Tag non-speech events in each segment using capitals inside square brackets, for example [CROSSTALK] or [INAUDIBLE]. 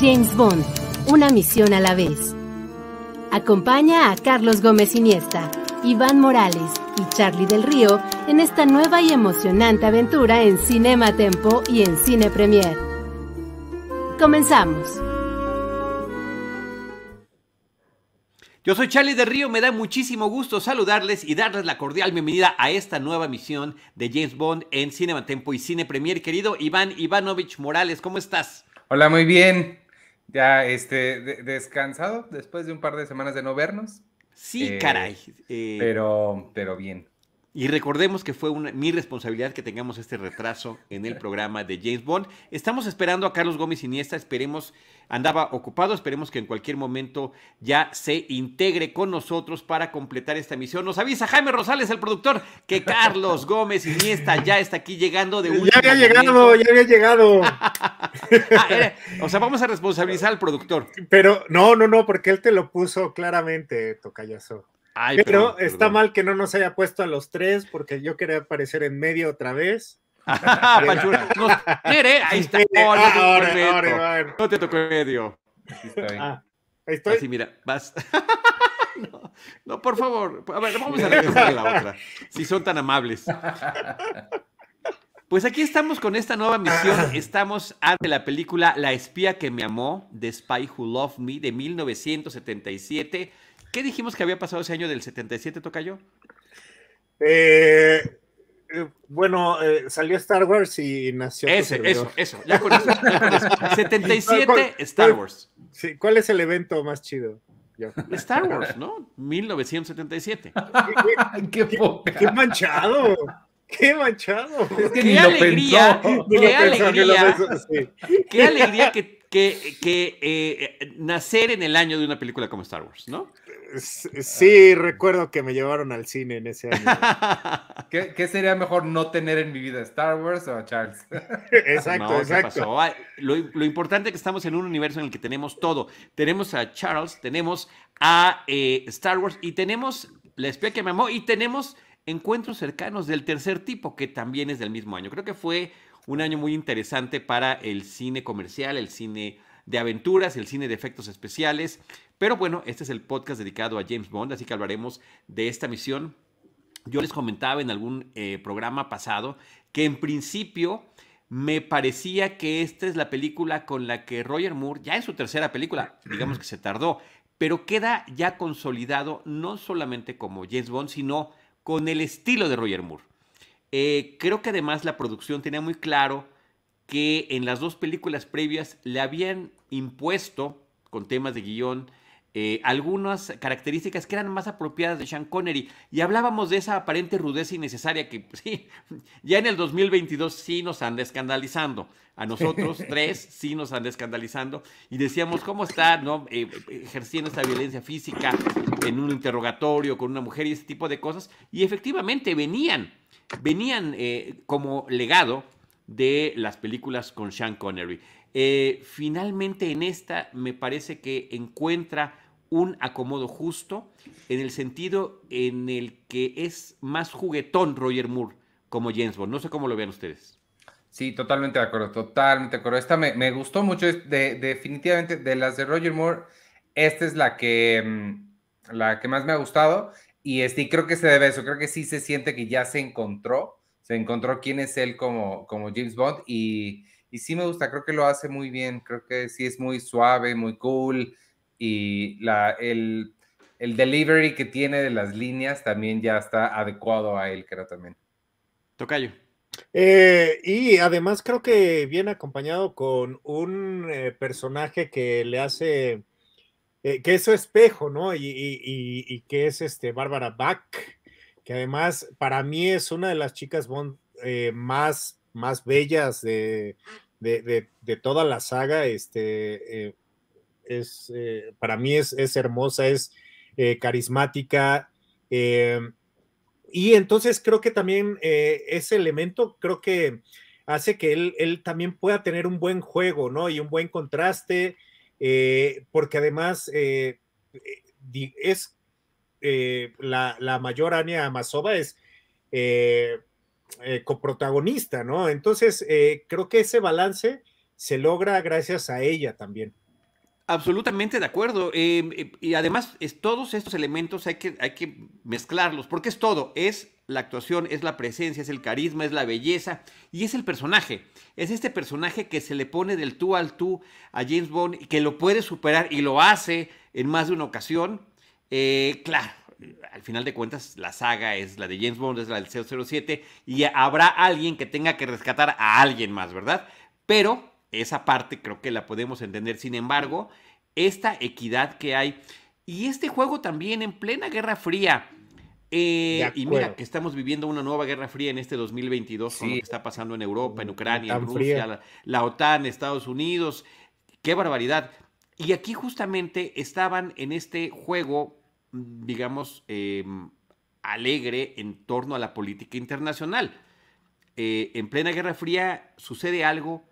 James Bond, una misión a la vez. Acompaña a Carlos Gómez Iniesta, Iván Morales y Charlie del Río en esta nueva y emocionante aventura en Cinema Tempo y en Cine Premier. Comenzamos. Yo soy Charlie del Río, me da muchísimo gusto saludarles y darles la cordial bienvenida a esta nueva misión de James Bond en Cinema Tempo y Cine Premier. Querido Iván Ivanovich Morales, ¿cómo estás? Hola, muy bien. Ya este, descansado después de un par de semanas de no vernos. Sí, eh, caray. Eh, pero, pero bien. Y recordemos que fue mi responsabilidad que tengamos este retraso en el programa de James Bond. Estamos esperando a Carlos Gómez Iniesta, esperemos andaba ocupado. Esperemos que en cualquier momento ya se integre con nosotros para completar esta misión. Nos avisa Jaime Rosales, el productor, que [LAUGHS] Carlos Gómez Iniesta ya está aquí llegando de último Ya había llegado, ya había llegado. [LAUGHS] Ah, o sea, vamos a responsabilizar al productor. Pero no, no, no, porque él te lo puso claramente, Tocayazo. Pero está mal que no nos haya puesto a los tres, porque yo quería aparecer en medio otra vez. [LAUGHS] [LAUGHS] Quiere, ahí está. no, te tocó en medio. Ah, ahí estoy. Así, mira, vas. [LAUGHS] no, por favor. A ver, vamos a regresar a la otra. Si son tan amables. Pues aquí estamos con esta nueva misión. Estamos ante la película La espía que me amó, The Spy Who Loved Me, de 1977. ¿Qué dijimos que había pasado ese año del 77, Tocayo? Eh, eh, bueno, eh, salió Star Wars y nació. Ese, eso, eso, ya con eso, 77 Star Wars. Sí, ¿cuál es el evento más chido? Star Wars, ¿no? 1977. ¿Qué, qué, qué, manchado. ¡Qué manchado! ¡Qué alegría! ¡Qué alegría! ¡Qué alegría que, que, eh, nacer en el año de una película como Star Wars, ¿no? Sí, recuerdo que me llevaron al cine en ese año. [LAUGHS] ¿Qué, sería mejor no tener en mi vida, Star Wars o a Charles? [LAUGHS] exacto, exacto. Lo, lo, importante es que estamos en un universo en el que tenemos todo. Tenemos a Charles, tenemos a eh, Star Wars y tenemos La espía que me amó y tenemos encuentros cercanos del tercer tipo, que también es del mismo año. Creo que fue un año muy interesante para el cine comercial, el cine de aventuras, el cine de efectos especiales. Pero bueno, este es el podcast dedicado a James Bond, así que hablaremos de esta misión. Yo les comentaba en algún eh, programa pasado que en principio me parecía que esta es la película con la que Roger Moore, ya en su tercera película, digamos que se tardó, pero queda ya consolidado no solamente como James Bond, sino con el estilo de Roger Moore. Eh, creo que además la producción tenía muy claro que en las dos películas previas le habían impuesto, con temas de guion, eh, algunas características que eran más apropiadas de Sean Connery. Y hablábamos de esa aparente rudeza innecesaria que [LAUGHS] sí, ya en el 2022 sí nos anda escandalizando. A nosotros [LAUGHS] tres sí nos anda escandalizando. Y decíamos, ¿cómo está no? Eh, ejerciendo esta violencia física en un interrogatorio con una mujer y ese tipo de cosas? Y efectivamente venían, venían eh, como legado de las películas con Sean Connery. Eh, finalmente en esta me parece que encuentra un acomodo justo en el sentido en el que es más juguetón Roger Moore como James Bond. No sé cómo lo vean ustedes. Sí, totalmente de acuerdo, totalmente de acuerdo. Esta me, gustó mucho, de, definitivamente de las de Roger Moore, esta es la que, mm, la que más me ha gustado y este, creo que se debe a eso, creo que sí se siente que ya se encontró se encontró quién es él como, como James Bond y, y sí me gusta, creo que lo hace muy bien, creo que sí es muy suave, muy cool y la, el, el delivery que tiene de las líneas también ya está adecuado a él, creo también. Tocayo. Eh, y además creo que viene acompañado con un eh, personaje que le hace, eh, que es su espejo, ¿no? Y, que es este Bárbara Bach, que además para mí es una de las chicas Bond eh, más, más bellas de, de, toda la saga, este, eh, es, eh, para mí es, es hermosa, es carismática. y entonces creo que también ese elemento, creo que hace que él, él, también pueda tener un buen juego, ¿no? Y un buen contraste, porque además es la, mayor Anya Amazova es eh, coprotagonista, ¿no? Entonces, eh, creo que ese balance se logra gracias a ella también. Absolutamente de acuerdo. Eh, y además, es, todos estos elementos hay que, hay que mezclarlos, porque es todo. Es la actuación, es la presencia, es el carisma, es la belleza y es el personaje. Es este personaje que se le pone del tú al tú a James Bond y que lo puede superar y lo hace en más de una ocasión. claro, al final de cuentas, la saga es la de James Bond, es la del 007, y habrá alguien que tenga que rescatar a alguien más, ¿verdad? Pero esa parte creo que la podemos entender. Sin embargo, esta equidad que hay, y este juego también en plena Guerra Fría, eh, y mira que estamos viviendo una nueva guerra fría en este 2022 con lo que está pasando en Europa, en Ucrania, en Rusia, la, la, OTAN, Estados Unidos. ¡Qué barbaridad! Y aquí justamente estaban en este juego digamos, em, alegre en torno a la política internacional. Eh, en plena Guerra Fría sucede algo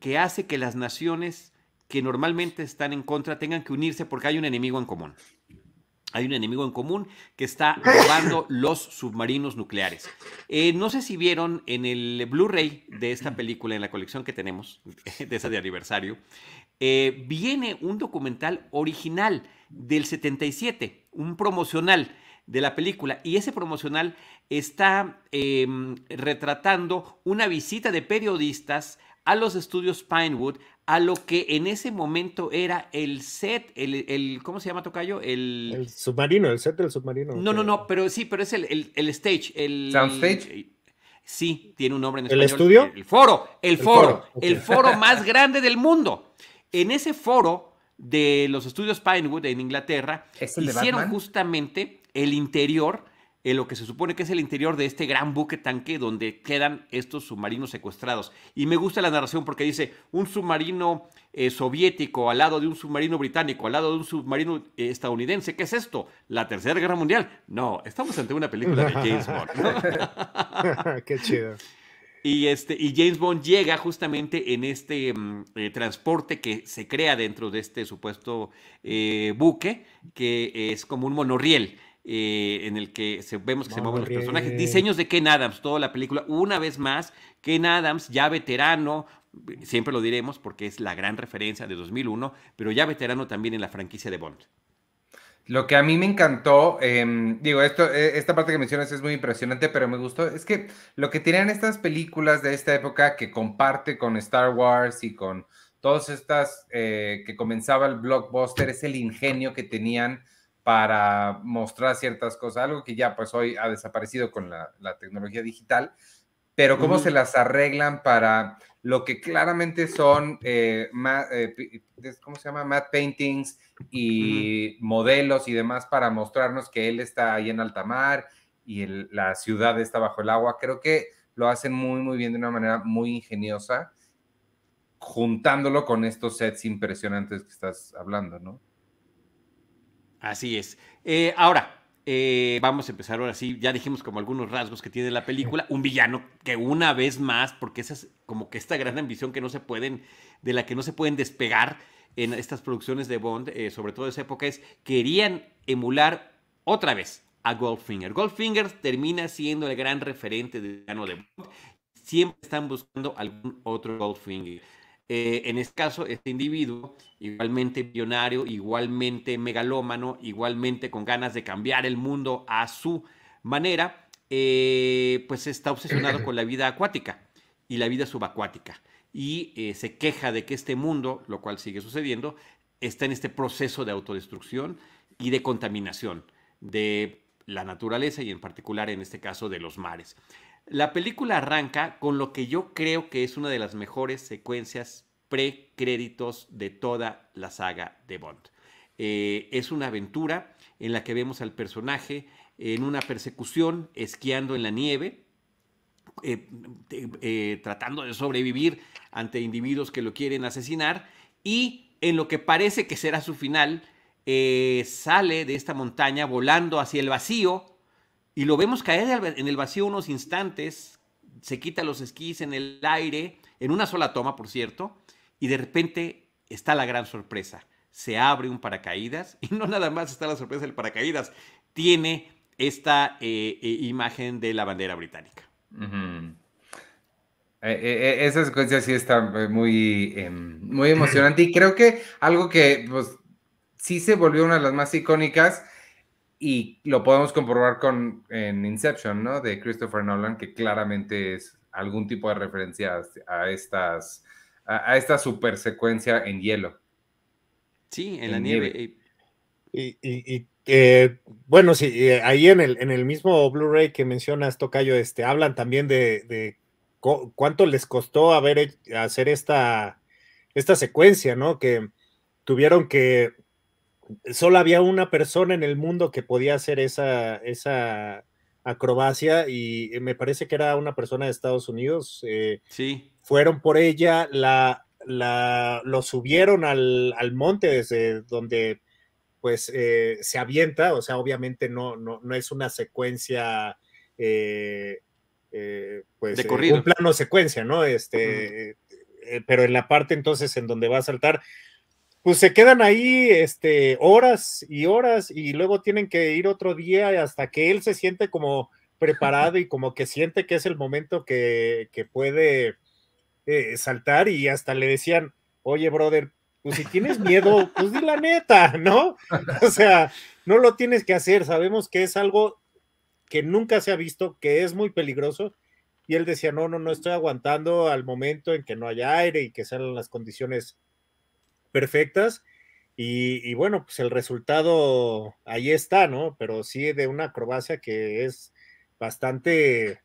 que hace que las naciones que normalmente están en contra tengan que unirse porque hay un enemigo en común. Hay un enemigo en común que está robando [LAUGHS] los submarinos nucleares. Eh, no sé si vieron en el Blu-ray de esta película, en la colección que tenemos, [LAUGHS] de esa de aniversario, eh, viene un documental original del 77, un promocional de la película. Y ese promocional está em, retratando una visita de periodistas a los estudios Pinewood, a lo que en ese momento era el set, el, ¿cómo se llama Tocayo? El, submarino, el set del submarino. No, no, no, pero sí, pero es el, stage. El, ¿Soundstage? sí, tiene un nombre en español. ¿El estudio? El, foro, el, foro, el foro más grande del mundo. En ese foro de los estudios Pinewood en Inglaterra, hicieron justamente el interior, en lo que se supone que es el interior de este gran buque tanque donde quedan estos submarinos secuestrados. Y me gusta la narración porque dice, un submarino eh, soviético al lado de un submarino británico, al lado de un submarino eh, estadounidense. ¿Qué es esto? ¿La Tercera Guerra Mundial? No, estamos ante una película de James Bond. [LAUGHS] Qué chido. Y, este, y James Bond llega justamente en este mm, eh, transporte que se crea dentro de este supuesto buque, que es como un monorriel. Eh, en el que se, vemos que se mueven los personajes. Diseños de Ken Adams, toda la película. Una vez más, Ken Adams, ya veterano, siempre lo diremos porque es la gran referencia de 2001, pero ya veterano también en la franquicia de Bond. Lo que a mí me encantó, em, digo, esto, e, esta parte que mencionas es muy impresionante, pero me gustó, es que lo que tienen estas películas de esta época que comparte con Star Wars y con todas estas eh, que comenzaba el blockbuster es el ingenio que tenían para mostrar ciertas cosas, algo que ya pues hoy ha desaparecido con la, tecnología digital, pero cómo se las arreglan para lo que claramente son, eh, eh, ¿cómo se llama? Matte paintings y modelos y demás para mostrarnos que él está ahí en alta mar y la ciudad está bajo el agua. Creo que lo hacen muy, muy bien de una manera muy ingeniosa, juntándolo con estos sets impresionantes que estás hablando, ¿no? Así es. Eh, ahora, eh, vamos a empezar ahora sí. Ya dijimos como algunos rasgos que tiene la película. Un villano que una vez más, porque esa es como que esta gran ambición que no se pueden, de la que no se pueden despegar en estas producciones de Bond, eh, sobre todo de esa época, es querían emular otra vez a Goldfinger. Goldfinger termina siendo el gran referente de villano de Bond. Siempre están buscando algún otro Goldfinger. Eh, en este caso, este individuo, igualmente millonario, igualmente megalómano, igualmente con ganas de cambiar el mundo a su manera, eh, pues está obsesionado con la vida acuática y la vida subacuática. Y eh, se queja de que este mundo, lo cual sigue sucediendo, está en este proceso de autodestrucción y de contaminación de la naturaleza y en particular en este caso de los mares. La película arranca con lo que yo creo que es una de las mejores secuencias pre-créditos de toda la saga de Bond. Eh, es una aventura en la que vemos al personaje en una persecución esquiando en la nieve, eh, eh, tratando de sobrevivir ante individuos que lo quieren asesinar y en lo que parece que será su final, sale de esta montaña volando hacia el vacío y lo vemos caer en el vacío unos instantes, se quita los esquís en el aire, en una sola toma, por cierto, y de repente está la gran sorpresa. Se abre un paracaídas [LAUGHS] y no nada más está la sorpresa del paracaídas, tiene esta imagen de la bandera británica. Eh, eh, eh, secuencia sí está muy, em, muy emocionante y creo que algo que pues, sí se volvió una de las más icónicas y lo podemos comprobar con en Inception, ¿no? De Christopher Nolan, que claramente es algún tipo de referencia a estas a, esta super secuencia en hielo. Sí, en, la nieve. Y, bueno, sí, ahí en el, en el mismo Blu-ray que mencionas, Tocayo, este, hablan también de, cuánto les costó haber hacer esta, esta secuencia, ¿no? Que tuvieron que, solo había una persona en el mundo que podía hacer esa, esa acrobacia y me parece que era una persona de Estados Unidos. Eh, sí. Fueron por ella, la, la, lo subieron al, al monte desde donde pues eh, se avienta, o sea, obviamente no, no, no es una secuencia, eh, eh, pues de un plano secuencia, ¿no? Este, pero en la parte entonces en donde va a saltar, pues se quedan ahí este, horas y horas y luego tienen que ir otro día hasta que él se siente como preparado y como que siente que es el momento que, que puede saltar y hasta le decían, oye, brother, pues si tienes miedo, pues di la neta, ¿no? O sea, no lo tienes que hacer, sabemos que es algo que nunca se ha visto, que es muy peligroso. Y él decía, no, no, no estoy aguantando al momento en que no haya aire y que sean las condiciones perfectas. Y, bueno, pues el resultado ahí está, ¿no? Pero sí de una acrobacia que es bastante,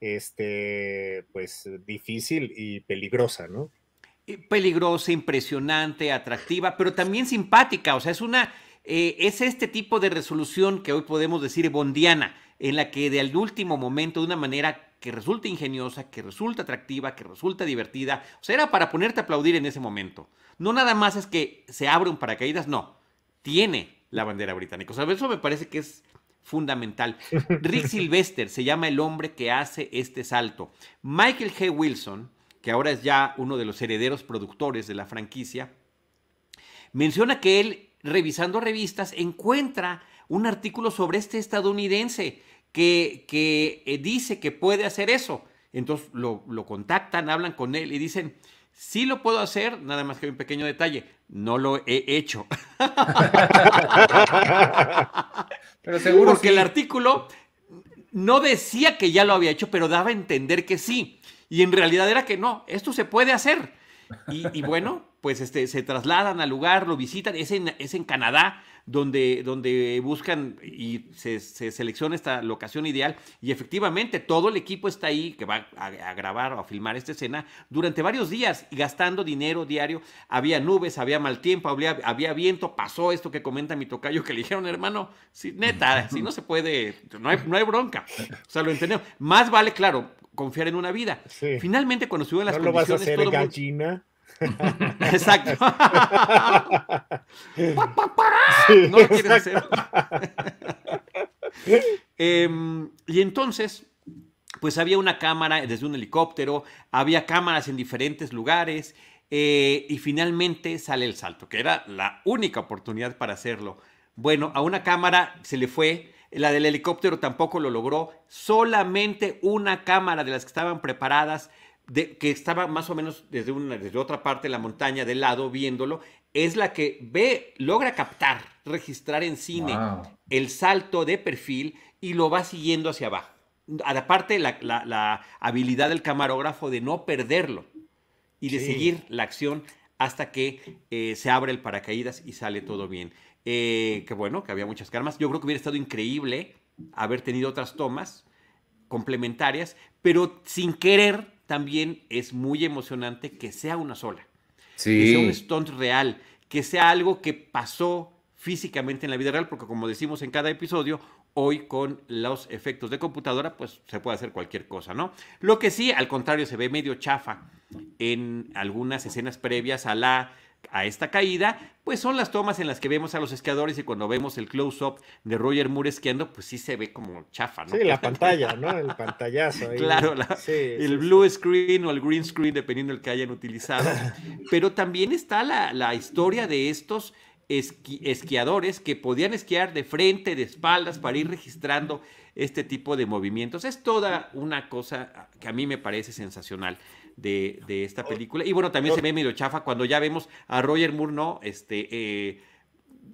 este, pues difícil y peligrosa, ¿no? Eh, peligrosa, impresionante, atractiva, pero también simpática. O sea, es una. Eh, es este tipo de resolución que hoy podemos decir bondiana, en la que de al último momento, de una manera que resulta ingeniosa, que resulta atractiva, que resulta divertida, o sea, era para ponerte a aplaudir en ese momento. No nada más es que se abre un paracaídas, no, tiene la bandera británica. O sea, eso me parece que es fundamental. [LAUGHS] Rick Sylvester se llama el hombre que hace este salto. Michael G. Wilson, que ahora es ya uno de los herederos productores de la franquicia, menciona que él, revisando revistas, encuentra un artículo sobre este estadounidense que, que eh, dice que puede hacer eso. Entonces lo, contactan, hablan con él y dicen, sí lo puedo hacer, nada más que hay un pequeño detalle, no lo he hecho. pero seguro Porque el artículo no decía que ya lo había hecho, pero daba a entender que sí. Y en realidad era que no, esto se puede hacer. Y, bueno, pues este, se trasladan al lugar, lo visitan, es en, es en Canadá, donde, donde buscan y se, selecciona esta locación ideal. Y efectivamente, todo el equipo está ahí que va a, grabar o a filmar esta escena durante varios días, gastando dinero diario. Había nubes, había mal tiempo, había, había viento, pasó esto que comenta mi tocayo, que le dijeron, hermano, si, neta, si no se puede, no hay, no hay bronca. O sea, lo entendemos. Más vale, claro, confiar en una vida. Finalmente, cuando suben las ¿No condiciones... lo vas a hacer gallina? [LAUGHS] Exacto. [LAUGHS] no lo quieres hacer. [LAUGHS] Em, y entonces, pues había una cámara desde un helicóptero, había cámaras en diferentes lugares, eh, y finalmente sale el salto, que era la única oportunidad para hacerlo. Bueno, a una cámara se le fue, la del helicóptero tampoco lo logró, solamente una cámara de las que estaban preparadas que estaba más o menos desde, una, desde otra parte de la montaña, del lado, viéndolo, es la que ve, logra captar, registrar en cine el salto de perfil y lo va siguiendo hacia abajo. Aparte, la, la, habilidad del camarógrafo de no perderlo y de seguir la acción hasta que eh, se abre el paracaídas y sale todo bien. Eh, que bueno, que había muchas karmas. Yo creo que hubiera estado increíble haber tenido otras tomas complementarias, pero sin querer también es muy emocionante que sea una sola. Que sea un stunt real, que sea algo que pasó físicamente en la vida real, porque como decimos en cada episodio, hoy con los efectos de computadora, pues se puede hacer cualquier cosa, ¿no? Lo que sí, al contrario, se ve medio chafa en algunas escenas previas a la a esta caída, pues son las tomas en las que vemos a los esquiadores y cuando vemos el close-up de Roger Moore esquiando, pues sí se ve como chafa, ¿no? Sí, la [LAUGHS] pantalla, ¿no? El pantallazo. Ahí. Claro, la, sí, el sí, blue sí. screen o el green screen, dependiendo del que hayan utilizado. [LAUGHS] Pero también está la, la historia de estos esqui esquiadores que podían esquiar de frente, de espaldas, para ir registrando este tipo de movimientos. Es toda una cosa que a mí me parece sensacional de, de esta película. Y bueno, también se ve medio chafa cuando ya vemos a Roger Moore, ¿no? Este, eh,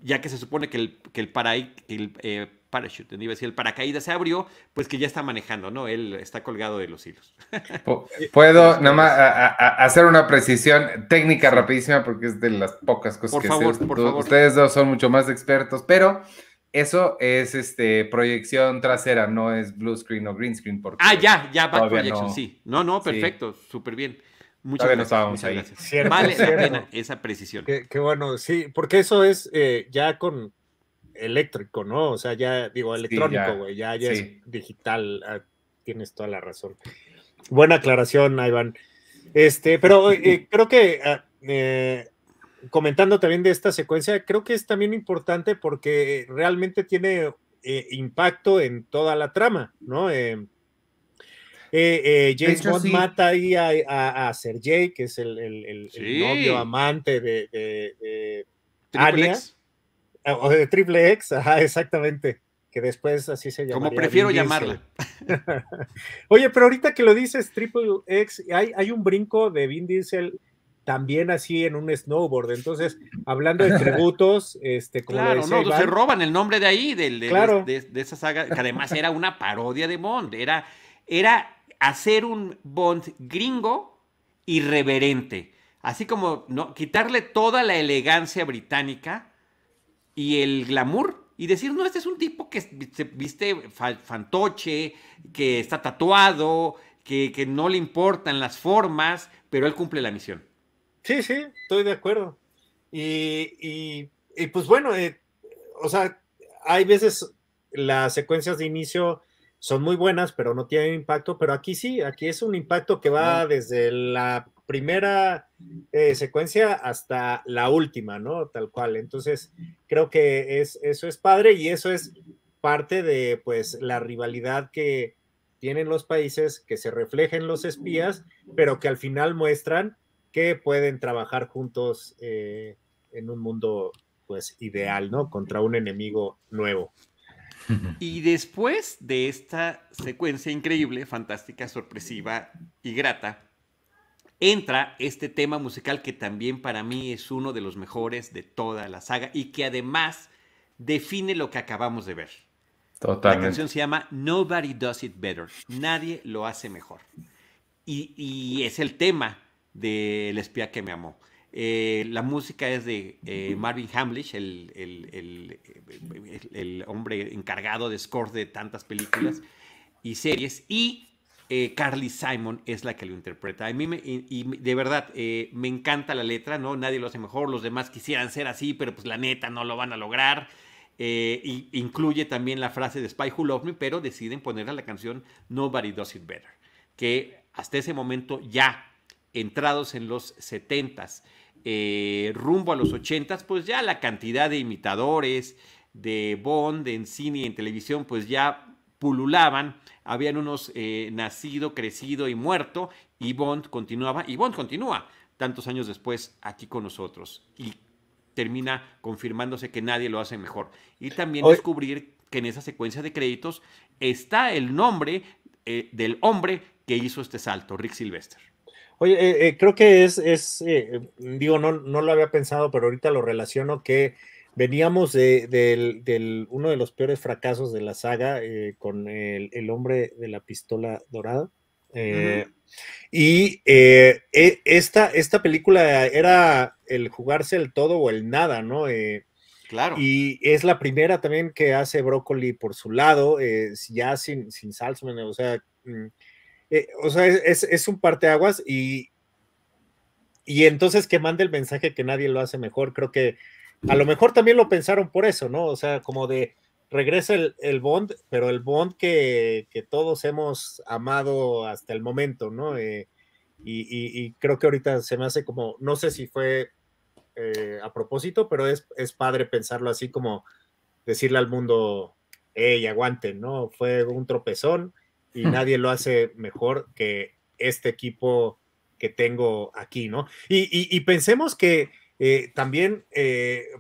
ya que se supone que el, que el, para, el eh, parachute, iba a decir, el paracaídas se abrió, pues que ya está manejando, ¿no? Él está colgado de los hilos. [LAUGHS] Puedo nada más a, a hacer una precisión técnica rapidísima porque es de las pocas cosas por que favor, sé. Por favor. Ustedes dos son mucho más expertos, pero eso es este proyección trasera, no es blue screen o green screen. Porque ah, ya, ya, back projection, no, sí. No, no, perfecto, sí. súper bien. Muchas Todavía gracias. no estábamos ahí. Gracias. Cierto, vale cierto. la pena esa precisión. Qué, qué bueno, sí, porque eso es eh, ya con eléctrico, ¿no? O sea, ya digo electrónico, güey, sí, ya, ya, ya sí. es digital. Ah, tienes toda la razón. Buena aclaración, Iván. Este, pero eh, creo que ah, eh, comentando también de esta secuencia, creo que es también importante porque realmente tiene eh, impacto en toda la trama, ¿no? Eh, eh, James hecho, Bond sí. mata ahí a, a, a, Sergei, que es el, el, el, sí. el novio amante de, de, de Anya, o de Triple X, ajá, exactamente que después así se llama. Como prefiero llamarla. [LAUGHS] Oye, pero ahorita que lo dices, Triple X, hay, hay un brinco de Vin Diesel también así en un snowboard. Entonces, hablando de tributos, este, como claro, no, Iván, se roban el nombre de ahí, de, de, claro. de, de, esa saga, que además era una parodia de Bond, era, era hacer un Bond gringo irreverente, así como no, quitarle toda la elegancia británica y el glamour y decir, no, este es un tipo que se viste fantoche, que está tatuado, que, que no le importan las formas, pero él cumple la misión. Sí, sí, estoy de acuerdo. Y, y, y pues bueno, eh, o sea, hay veces las secuencias de inicio son muy buenas, pero no tienen impacto, pero aquí sí, aquí es un impacto que va desde la primera eh, secuencia hasta la última, ¿no? Tal cual. Entonces, creo que es, eso es padre y eso es parte de, pues, la rivalidad que tienen los países, que se reflejen los espías, pero que al final muestran que pueden trabajar juntos eh, en un mundo, pues, ideal, ¿no? Contra un enemigo nuevo. [LAUGHS] Y después de esta secuencia increíble, fantástica, sorpresiva y grata, entra este tema musical que también para mí es uno de los mejores de toda la saga y que además define lo que acabamos de ver. Totalmente. La canción se llama Nobody Does It Better. Nadie lo hace mejor. Y, y es el tema del espía que me amó. Eh, la música es de eh, Marvin Hamlish, el, el, el, el, hombre encargado de score de tantas películas y series. Y eh, Carly Simon es la que lo interpreta. A mí me, y, y, de verdad eh, me encanta la letra, ¿no? Nadie lo hace mejor, los demás quisieran ser así, pero pues la neta no lo van a lograr. Eh, y incluye también la frase de Spy Who Loved Me, pero deciden ponerle a la canción Nobody Does It Better, que hasta ese momento ya entrados en los 70s, eh, rumbo a los 80s, pues ya la cantidad de imitadores de Bond en cine y en televisión, pues ya pululaban, habían unos eh, nacido, crecido y muerto, y Bond continuaba, y Bond continúa tantos años después aquí con nosotros, y termina confirmándose que nadie lo hace mejor. Y también descubrir que en esa secuencia de créditos está el nombre eh, del hombre que hizo este salto, Rick Sylvester. Oye, eh, eh, creo que es, es eh, digo, no, no lo había pensado, pero ahorita lo relaciono que veníamos de, de, de uno de los peores fracasos de la saga eh, con el, el, hombre de la pistola dorada. Uh -huh. Y e, esta, esta película era el jugarse el todo o el nada, ¿no? Claro. Y es la primera también que hace Brócoli por su lado, ya sin, sin Salzman, o sea mm, eh, o sea, es, es, un parteaguas y, y entonces que mande el mensaje que nadie lo hace mejor, creo que a lo mejor también lo pensaron por eso, ¿no? O sea, como de, regresa el, Bond, pero el Bond que, todos hemos amado hasta el momento, ¿no? Eh, y, creo que ahorita se me hace como, no sé si fue eh, a propósito, pero es, es padre pensarlo así como decirle al mundo, hey, aguanten, ¿no? Fue un tropezón y nadie lo hace mejor que este equipo que tengo aquí, ¿no? Y, pensemos que eh, también,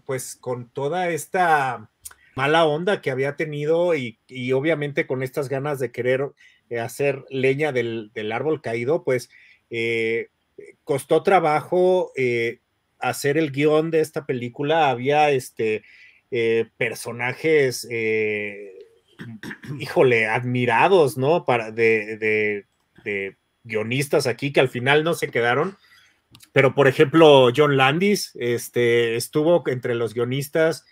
pues con toda esta mala onda que había tenido y, obviamente con estas ganas de querer eh, hacer leña del, árbol caído, pues eh, costó trabajo eh, hacer el guion de esta película. Había este, personajes, híjole, admirados, ¿no? Para, de, de, guionistas aquí que al final no se quedaron. Pero, por ejemplo, John Landis este, estuvo entre los guionistas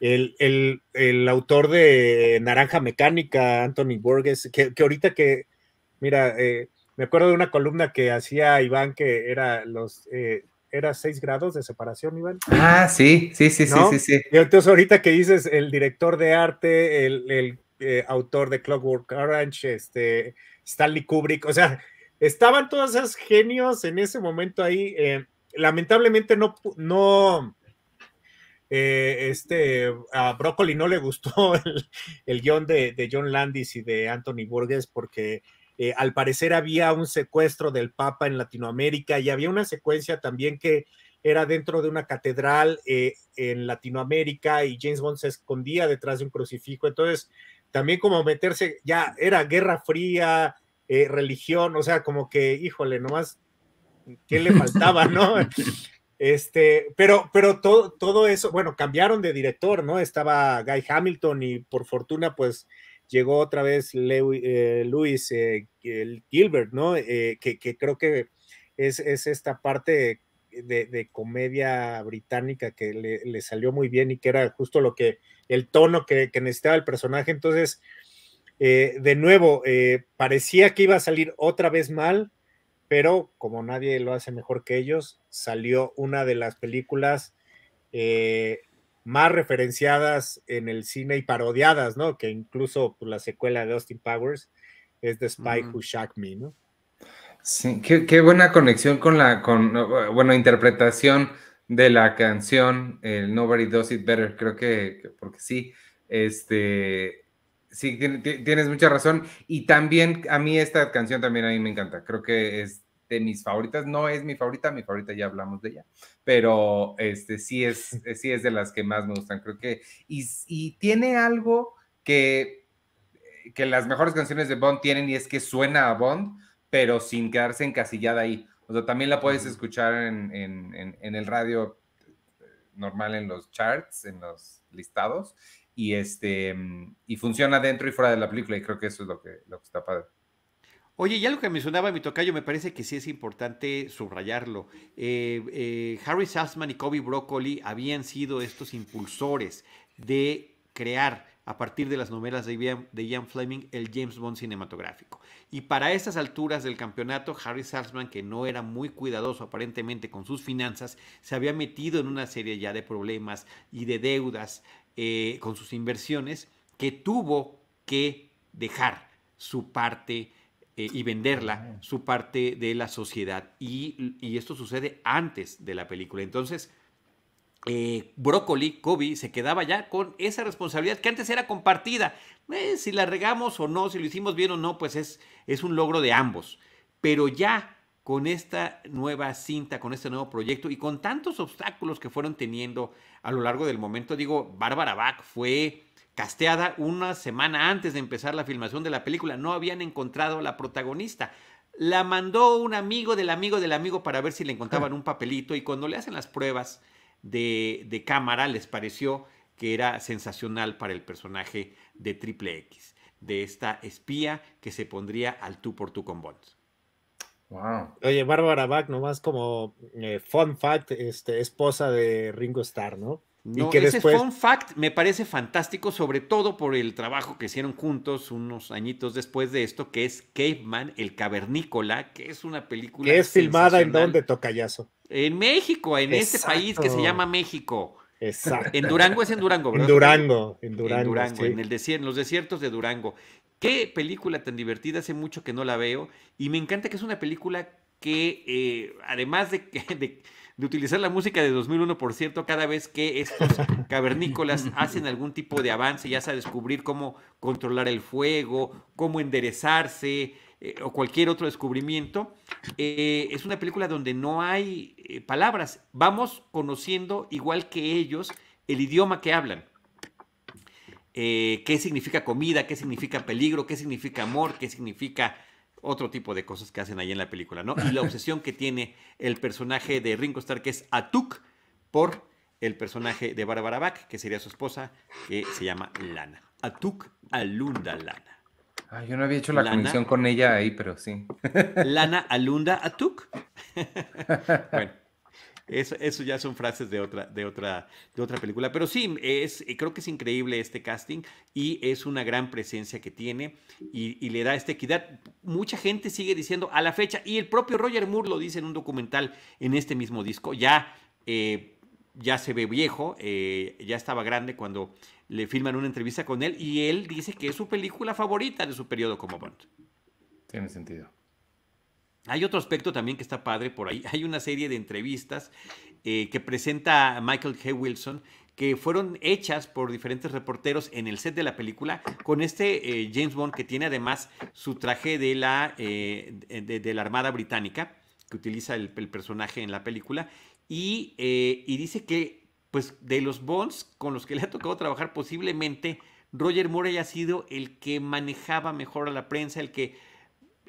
el, autor de Naranja Mecánica, Anthony Borges, que, ahorita que, mira, eh, me acuerdo de una columna que hacía Iván que era los... Eh, era seis grados de separación, Iván. Ah, sí, sí, sí, sí, sí, sí. Y entonces ahorita que dices el director de arte, el, eh, autor de Clockwork Orange, este, Stanley Kubrick, o sea, estaban todos esos genios en ese momento ahí. lamentablemente no, no, eh, este, a Broccoli no le gustó [LAUGHS] el, guion de, John Landis y de Anthony Burgess porque eh, al parecer había un secuestro del Papa en Latinoamérica y había una secuencia también que era dentro de una catedral eh, en Latinoamérica y James Bond se escondía detrás de un crucifijo. Entonces, también como meterse, ya era guerra fría, religión, o sea, como que, híjole, nomás, ¿qué le faltaba, no? [LAUGHS] Este, pero, pero todo, todo eso, bueno, cambiaron de director, ¿no? Estaba Guy Hamilton y por fortuna, pues llegó otra vez eh, Luis eh, Gilbert, ¿no? Eh, que, creo que es, esta parte de, comedia británica que le, salió muy bien y que era justo lo que, el tono que, que necesitaba el personaje. Entonces, de nuevo, parecía que iba a salir otra vez mal, pero como nadie lo hace mejor que ellos, salió una de las películas eh, más referenciadas en el cine y parodiadas, ¿no? Que incluso pues, la secuela de Austin Powers es The Spy Who Shacked Me, ¿no? Sí, qué, buena conexión con la, con, bueno, interpretación de la canción, el Nobody Does It Better, creo que, porque sí, este, sí, tienes mucha razón. Y también a mí esta canción también a mí me encanta. Creo que es de mis favoritas. No es mi favorita, mi favorita ya hablamos de ella, pero este sí es, [LAUGHS] sí es de las que más me gustan. Creo que, y, tiene algo que, que las mejores canciones de Bond tienen y es que suena a Bond, pero sin quedarse encasillada ahí. O sea, también la puedes escuchar en, en, en, el radio normal, en los charts, en los listados, y este y funciona dentro y fuera de la película, y creo que eso es lo que, lo que está padre. Oye, ya lo que mencionaba mi tocayo, me parece que sí es importante subrayarlo. Eh, eh, Harry Salzman y Kobe Broccoli habían sido estos impulsores de crear a partir de las novelas de Ian, de Ian, Fleming el James Bond cinematográfico. Y para estas alturas del campeonato, Harry Salzman, que no era muy cuidadoso aparentemente con sus finanzas, se había metido en una serie ya de problemas y de deudas eh, con sus inversiones que tuvo que dejar su parte eh, y venderla, su parte de la sociedad. Y, esto sucede antes de la película. Entonces, eh, Broccoli, Kobe, se quedaba ya con esa responsabilidad que antes era compartida. Eh, si la regamos o no, si lo hicimos bien o no, pues es, es un logro de ambos. Pero ya con esta nueva cinta, con este nuevo proyecto y con tantos obstáculos que fueron teniendo a lo largo del momento, digo, Bárbara Bach fue casteada una semana antes de empezar la filmación de la película. No habían encontrado a la protagonista. La mandó un amigo del amigo del amigo para ver si le encontraban [LAUGHS] un papelito y cuando le hacen las pruebas de, de cámara les pareció que era sensacional para el personaje de Triple X, de esta espía que se pondría al tú por tú con Bonds. Wow. Oye, Bárbara Bach, nomás como eh, fun fact, este, esposa de Ringo Starr, ¿no? No, ese fun fact me parece fantástico, sobre todo por el trabajo que hicieron juntos unos añitos después de esto, que es Caveman, el cavernícola, que es una película. Que es filmada en donde, Tocayazo. En México, en ese país que se llama México. Exacto. En Durango es en Durango, En ¿verdad? Durango, en En Durango. Durango, sí. en, el desier- en los desiertos de Durango. Qué película tan divertida, hace mucho que no la veo. Y me encanta que es una película que, eh, además de, que- de- de utilizar la música de 2001, por cierto, cada vez que estos [LAUGHS] cavernícolas hacen algún tipo de avance, ya sea descubrir cómo controlar el fuego, cómo enderezarse eh, o cualquier otro descubrimiento, eh, es una película donde no hay eh, palabras. Vamos conociendo, igual que ellos, el idioma que hablan qué significa comida, qué significa peligro, qué significa amor, qué significa otro tipo de cosas que hacen ahí en la película, ¿no? Y la obsesión que tiene el personaje de Ringo Starr, que es Atuk, por el personaje de Barbara Bach, que sería su esposa, que se llama Lana. Atuk Alunda Lana. Ay, yo no había hecho la Lana. conexión con ella ahí, pero sí. Lana Alunda Atuk. [LAUGHS] bueno, eso, eso ya son frases de otra, de otra, de otra película. Pero sí, es, creo que es increíble este casting y es una gran presencia que tiene y, y le da esta equidad. Mucha gente sigue diciendo a la fecha, y el propio Roger Moore lo dice en un documental en este mismo disco, ya, eh, ya se ve viejo, eh, ya estaba grande cuando le filman una entrevista con él y él dice que es su película favorita de su periodo como Bond. Tiene sentido. Hay otro aspecto también que está padre por ahí. [LAUGHS] Hay una serie de entrevistas eh, que presenta Michael G. Wilson que fueron hechas por diferentes reporteros en el set de la película con este eh, James Bond que tiene además su traje de la, eh, de, la Armada Británica que utiliza el, personaje en la película y, y dice que pues de los Bonds con los que le ha tocado trabajar posiblemente Roger Moore haya sido el que manejaba mejor a la prensa, el que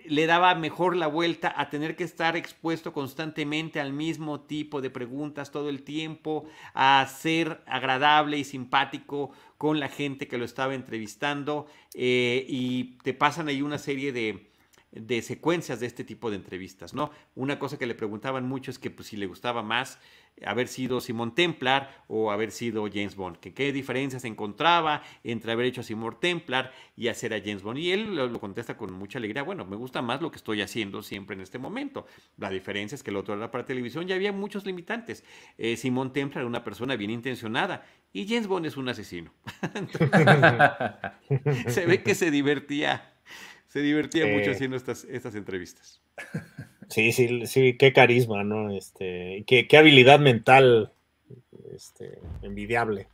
le daba mejor la vuelta a tener que estar expuesto constantemente al mismo tipo de preguntas todo el tiempo, a ser agradable y simpático con la gente que lo estaba entrevistando eh, y te pasan ahí una serie de, de, secuencias de este tipo de entrevistas, ¿no? Una cosa que le preguntaban mucho es que pues, si le gustaba más haber sido Simón Templar o haber sido James Bond, que qué diferencias encontraba entre haber hecho a Simón Templar y hacer a James Bond. Y él lo, contesta con mucha alegría, bueno, me gusta más lo que estoy haciendo siempre en este momento. La diferencia es que el otro era para televisión y había muchos limitantes. Eh, Simón Templar era una persona bien intencionada y James Bond es un asesino. [LAUGHS] [LAUGHS] se ve que se divertía, se divertía Eh. mucho haciendo estas, estas entrevistas. Sí, sí, sí, qué carisma, ¿no? Este, qué, qué habilidad mental este, envidiable.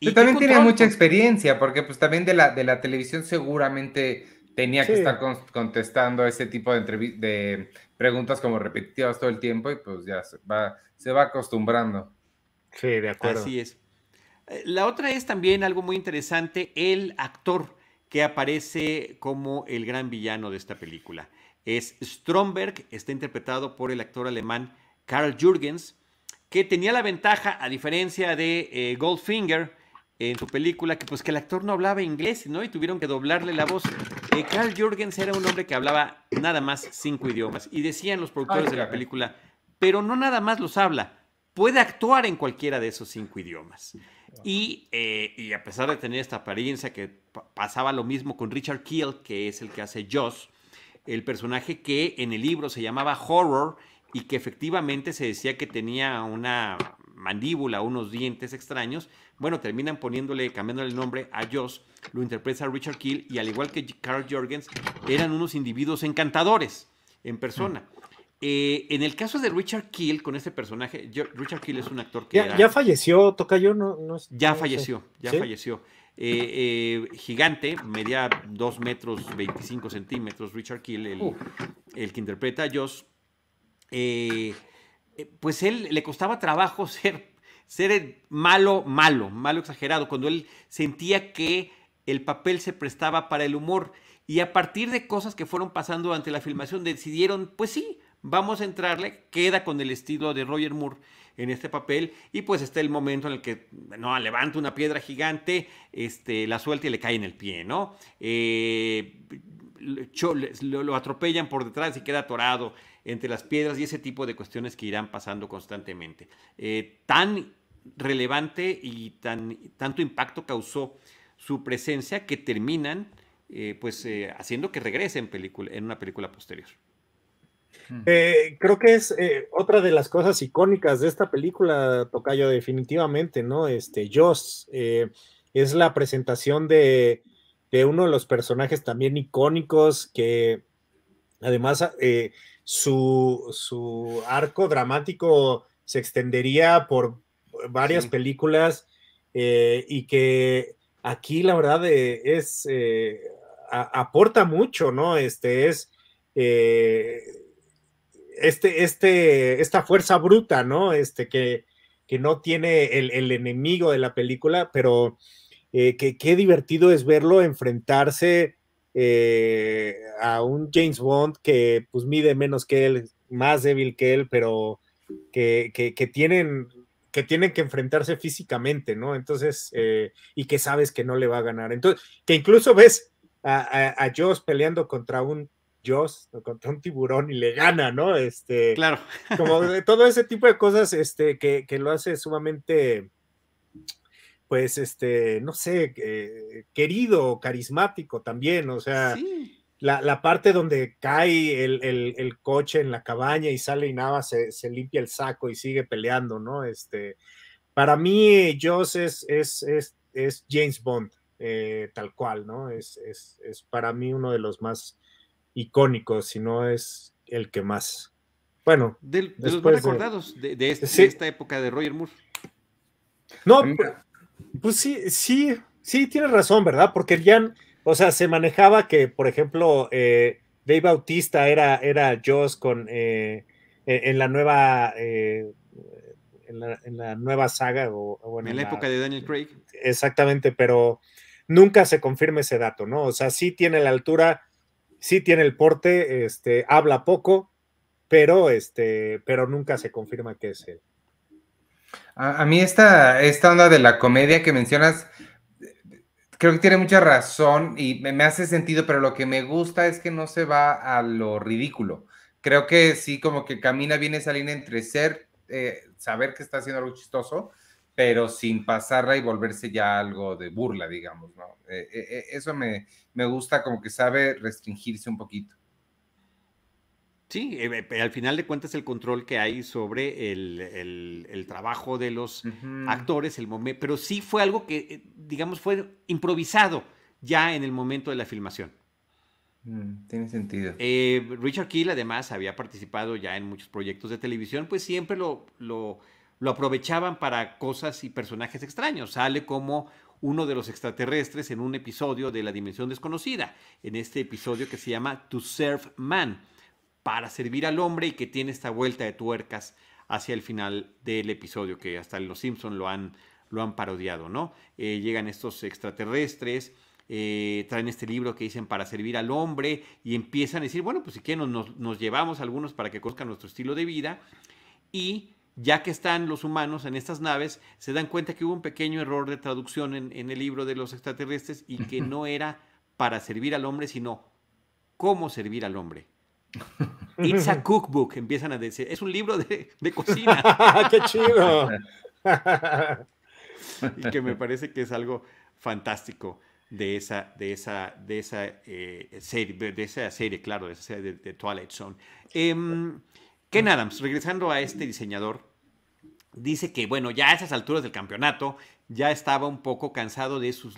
Y también tenía mucha experiencia, porque pues también de la, de la televisión seguramente tenía que estar con- contestando ese tipo de, entrevi- de preguntas como repetitivas todo el tiempo y pues ya se va, se va acostumbrando. Sí, de acuerdo. Así es. Eh, La otra es también algo muy interesante, el actor que aparece como el gran villano de esta película. Es Stromberg, está interpretado por el actor alemán Karl Jürgens, que tenía la ventaja, a diferencia de eh, Goldfinger en su película, que pues que el actor no hablaba inglés, ¿no? Y tuvieron que doblarle la voz. Eh, Karl Jürgens era un hombre que hablaba nada más cinco idiomas. Y decían los productores Ay, de la película, pero no nada más los habla, puede actuar en cualquiera de esos cinco idiomas. Y, eh, y a pesar de tener esta apariencia que pa- pasaba lo mismo con Richard Keel, que es el que hace Joss, el personaje que en el libro se llamaba Horror y que efectivamente se decía que tenía una mandíbula, unos dientes extraños, bueno, terminan poniéndole, cambiándole el nombre a Joss, lo interpreta Richard Keel y al igual que Carl Jorgens, eran unos individuos encantadores en persona. Eh, en el caso de Richard Keel, con este personaje, yo- Richard Keel es un actor que Ya, era- ya falleció, Tocayo, no, no ya no sé. falleció, ya ¿Sí? falleció. Eh, eh, gigante, medía 2 metros 25 centímetros, Richard Keel, el, que interpreta a Joss. Eh, eh, pues él le costaba trabajo [LAUGHS] ser, ser malo, malo, malo exagerado, cuando él sentía que el papel se prestaba para el humor. Y a partir de cosas que fueron pasando durante la filmación, decidieron, pues sí, vamos a entrarle, queda con el estilo de Roger Moore en este papel y pues está el momento en el que no levanta una piedra gigante, este, la suelta y le cae en el pie, ¿no? Eh, lo, lo atropellan por detrás y queda atorado entre las piedras y ese tipo de cuestiones que irán pasando constantemente. Eh, tan relevante y tan, tanto impacto causó su presencia que terminan eh, pues haciendo que regrese en una película posterior. Eh, creo que es eh, otra de las cosas icónicas de esta película, Tocayo, definitivamente, ¿no? Este, Joss eh, es la presentación de, uno de los personajes también icónicos que además su, su, arco dramático se extendería por varias películas y que aquí la verdad es aporta mucho, ¿no? Este es este, este, esta fuerza bruta, ¿no? Este que, que no tiene el, enemigo de la película, pero eh, que qué divertido es verlo enfrentarse eh, a un James Bond que pues mide menos que él, más débil que él, pero que, que, tienen que tienen que enfrentarse físicamente, ¿no? Entonces, eh, y que sabes que no le va a ganar. Entonces, que incluso ves a, a, a Joss peleando contra un Joss contra un tiburón y le gana, ¿no? Este, claro. como de todo ese tipo de cosas este, que, lo hace sumamente, pues, este, no sé, eh, querido, carismático también, o sea, la, parte donde cae el, coche en la cabaña y sale y nada, se, se, limpia el saco y sigue peleando, ¿no? Este, para mí, Joss es, es, es, James Bond, eh, tal cual, ¿no? Es, es, es para mí uno de los más icónico, si no es el que más. Bueno, de, los más recordados de, este, esta época de Roger Moore. No, pues sí, sí, sí, tienes razón, ¿verdad? Porque ya, o sea, se manejaba que, por ejemplo, eh, Dave Bautista era, era Joss con eh, en la nueva eh, en, la, nueva saga o, en, la, época de Daniel Craig. Exactamente, pero nunca se confirma ese dato, ¿no? O sea, sí tiene la altura sí tiene el porte, este, habla poco, pero, este, pero nunca se confirma que es él. A, mí esta, esta onda de la comedia que mencionas, creo que tiene mucha razón y me, hace sentido, pero lo que me gusta es que no se va a lo ridículo. Creo que sí, como que camina bien esa línea entre ser, eh, saber que está haciendo algo chistoso, pero sin pasarla y volverse ya algo de burla, digamos, ¿no? Eh, eh, eh, eso me, me, gusta como que sabe restringirse un poquito. Sí, al final de cuentas el control que hay sobre el, el, trabajo de los actores, el momento, pero sí fue algo que, digamos, fue improvisado ya en el momento de la filmación. Mm, tiene sentido. Richard Keel además había participado ya en muchos proyectos de televisión, pues siempre lo, lo lo aprovechaban para cosas y personajes extraños. Sale como uno de los extraterrestres en un episodio de La Dimensión Desconocida, en este episodio que se llama To Serve Man, para servir al hombre y que tiene esta vuelta de tuercas hacia el final del episodio, que hasta los Simpsons lo han, lo han parodiado, ¿no? Eh, llegan estos extraterrestres, eh, traen este libro que dicen para servir al hombre y empiezan a decir, bueno, pues si quieren nos, nos llevamos algunos para que conozcan nuestro estilo de vida y ya que están los humanos en estas naves, se dan cuenta que hubo un pequeño error de traducción en, el libro de los extraterrestres y que no era para servir al hombre, sino cómo servir al hombre. It's a cookbook, empiezan a decir. Es un libro de, cocina. [LAUGHS] ¡Qué chido! y que me parece que es algo fantástico de esa, de esa, de esa eh, serie, de esa serie, claro, de esa serie de, Twilight Zone. Em, Ken Adams, regresando a este diseñador, dice que, bueno, ya a esas alturas del campeonato ya estaba un poco cansado de sus...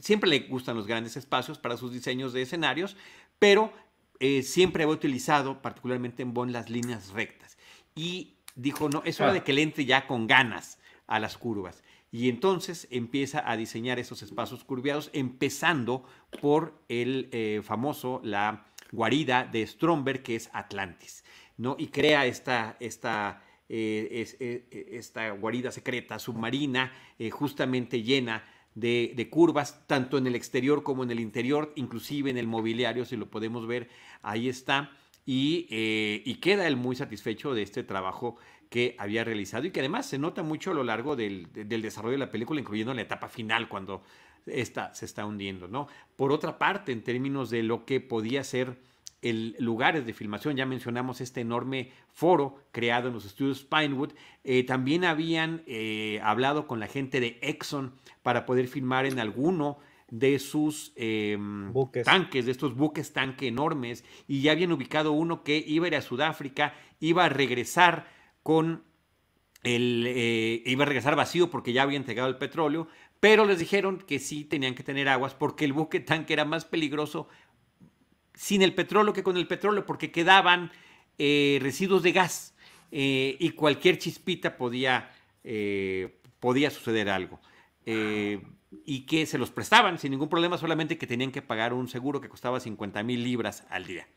Siempre le gustan los grandes espacios para sus diseños de escenarios, pero eh, siempre había utilizado, particularmente en Bond, las líneas rectas. Y dijo, no, es hora ah. de que le entre ya con ganas a las curvas. Y entonces empieza a diseñar esos espacios curviados, empezando por el eh, famoso, la guarida de Stromberg, que es Atlantis. ¿No? Y crea esta, esta, eh, eh, esta guarida secreta submarina eh, justamente llena de, curvas, tanto en el exterior como en el interior, inclusive en el mobiliario, si lo podemos ver, ahí está. Y, y queda él muy satisfecho de este trabajo que había realizado y que además se nota mucho a lo largo del, del desarrollo de la película, incluyendo la etapa final, cuando esta se está hundiendo, ¿no? Por otra parte, en términos de lo que podía ser el, lugares de filmación. Ya mencionamos este enorme foro creado en los estudios Pinewood. Eh, también habían eh, hablado con la gente de Exxon para poder filmar en alguno de sus em, Buques. tanques, de estos buques tanque enormes, y ya habían ubicado uno que iba a ir a Sudáfrica, iba a regresar con el, eh, iba a regresar vacío porque ya había entregado el petróleo, pero les dijeron que sí tenían que tener aguas porque el buque tanque era más peligroso sin el petróleo que con el petróleo, porque quedaban eh, residuos de gas eh, y cualquier chispita podía, eh, podía suceder algo. Y que se los prestaban sin ningún problema, solamente que tenían que pagar un seguro que costaba 50 mil libras al día.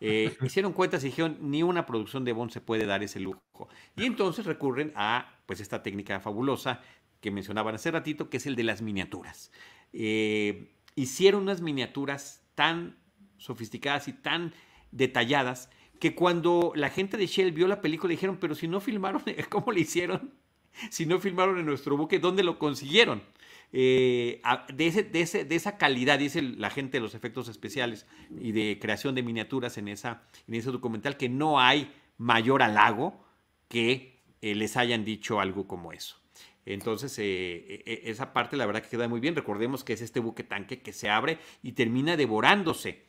Eh, [LAUGHS] hicieron cuentas y dijeron, ni una producción de Bond se puede dar ese lujo. Y entonces recurren a pues, esta técnica fabulosa que mencionaban hace ratito, que es el de las miniaturas. Eh, hicieron unas miniaturas tan sofisticadas y tan detalladas que cuando la gente de Shell vio la película dijeron, pero si no filmaron, [LAUGHS] ¿cómo le hicieron? Si no filmaron en nuestro buque, ¿dónde lo consiguieron? Eh, de, ese- de ese- de esa calidad, dice la gente de los efectos especiales y de creación de miniaturas en, esa, en ese documental, que no hay mayor halago que eh, les hayan dicho algo como eso. Entonces, eh, eh, esa parte la verdad que queda muy bien. Recordemos que es este buque tanque que se abre y termina devorándose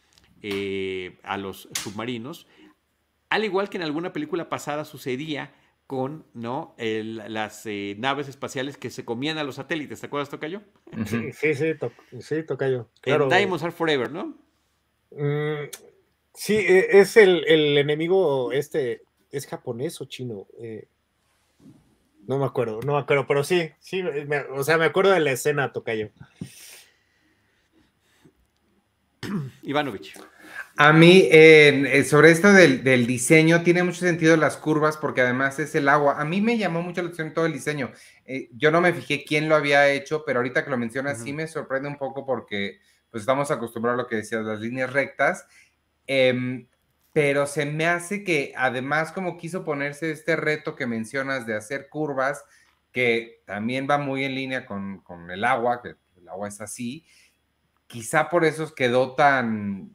eh, a los submarinos, al igual que en alguna película pasada sucedía con ¿no? El- las eh, naves espaciales que se comían a los satélites. ¿Te acuerdas, Tocayo? Sí, sí, sí, to- sí, tocayo. Claro. En Diamonds Are Forever, ¿no? Mm, sí, e- es el, el enemigo este, ¿es japonés o chino? Eh, no me acuerdo, no me acuerdo, pero sí, sí, me- o sea, me acuerdo de la escena, Tocayo. Ivanovich. A mí, eh, sobre esto del, del diseño, tiene mucho sentido las curvas porque además es el agua. A mí me llamó mucho la atención todo el diseño. Eh, yo no me fijé quién lo había hecho, pero ahorita que lo mencionas sí me sorprende un poco porque pues estamos acostumbrados a lo que decías, las líneas rectas. Em, pero se me hace que además como quiso ponerse este reto que mencionas de hacer curvas, que también va muy en línea con, con el agua, que el agua es así, quizá por eso quedó tan, ta-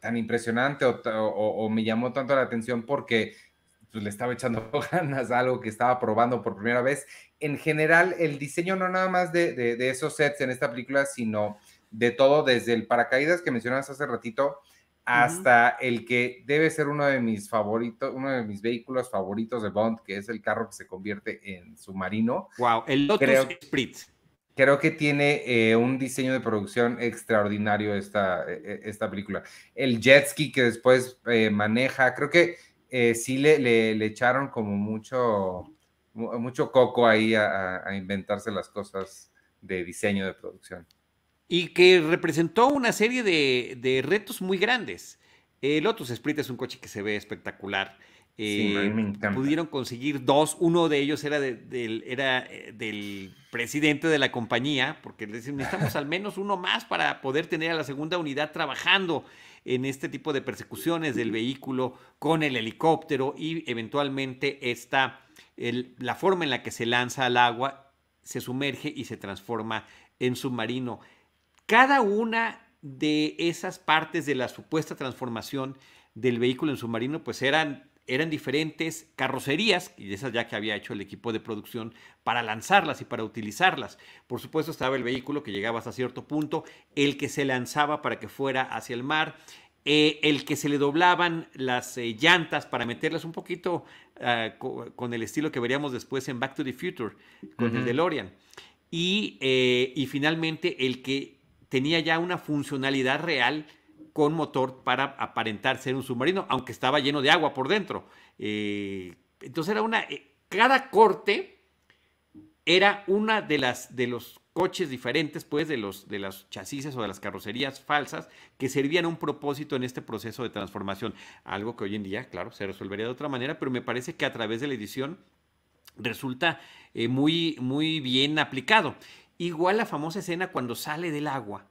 tan impresionante o, ta- o- o me llamó tanto la atención porque pues, le estaba echando [LAUGHS] ganas a algo que estaba probando por primera vez. En general, el diseño no nada más de, de- de esos sets en esta película, sino de todo, desde el paracaídas que mencionabas hace ratito, hasta el que debe ser uno de mis favoritos, uno de mis vehículos favoritos de Bond, que es el carro que se convierte en submarino. Wow, el Lotus Creo- Esprit. Creo que tiene eh, un diseño de producción extraordinario esta, eh, eh, esta película. El jet ski que después eh, maneja, creo que sí le, le- echaron como mucho, mu- mucho coco ahí a, inventarse las cosas de diseño de producción. y que representó una serie de, de retos muy grandes. El Lotus Esprit es un coche que se ve espectacular. Sí, Eh, encanta. pudieron conseguir dos, uno de ellos era, de- del, era eh, del presidente de la compañía, porque le decían, necesitamos [LAUGHS] al menos uno más para poder tener a la segunda unidad trabajando en este tipo de persecuciones del vehículo con el helicóptero y eventualmente esta, el- la forma en la que se lanza al agua se sumerge y se transforma en submarino. Cada una de esas partes de la supuesta transformación del vehículo en submarino, pues eran, eran diferentes carrocerías, y esas ya que había hecho el equipo de producción, para lanzarlas y para utilizarlas. Por supuesto estaba el vehículo que llegaba hasta cierto punto, el que se lanzaba para que fuera hacia el mar, eh, el que se le doblaban las eh, llantas para meterlas un poquito ah, co- con el estilo que veríamos después en Back to the Future, con el. DeLorean. Y, eh, y finalmente el que tenía ya una funcionalidad real con motor para aparentar ser un submarino, aunque estaba lleno de agua por dentro. Eh, entonces era una... eh, cada corte era una de las de los coches diferentes, pues, de los de las chasis o de las carrocerías falsas que servían a un propósito en este proceso de transformación. Algo que hoy en día, claro, se resolvería de otra manera, pero me parece que a través de la edición resulta eh, muy, muy bien aplicado. Igual la famosa escena cuando sale del agua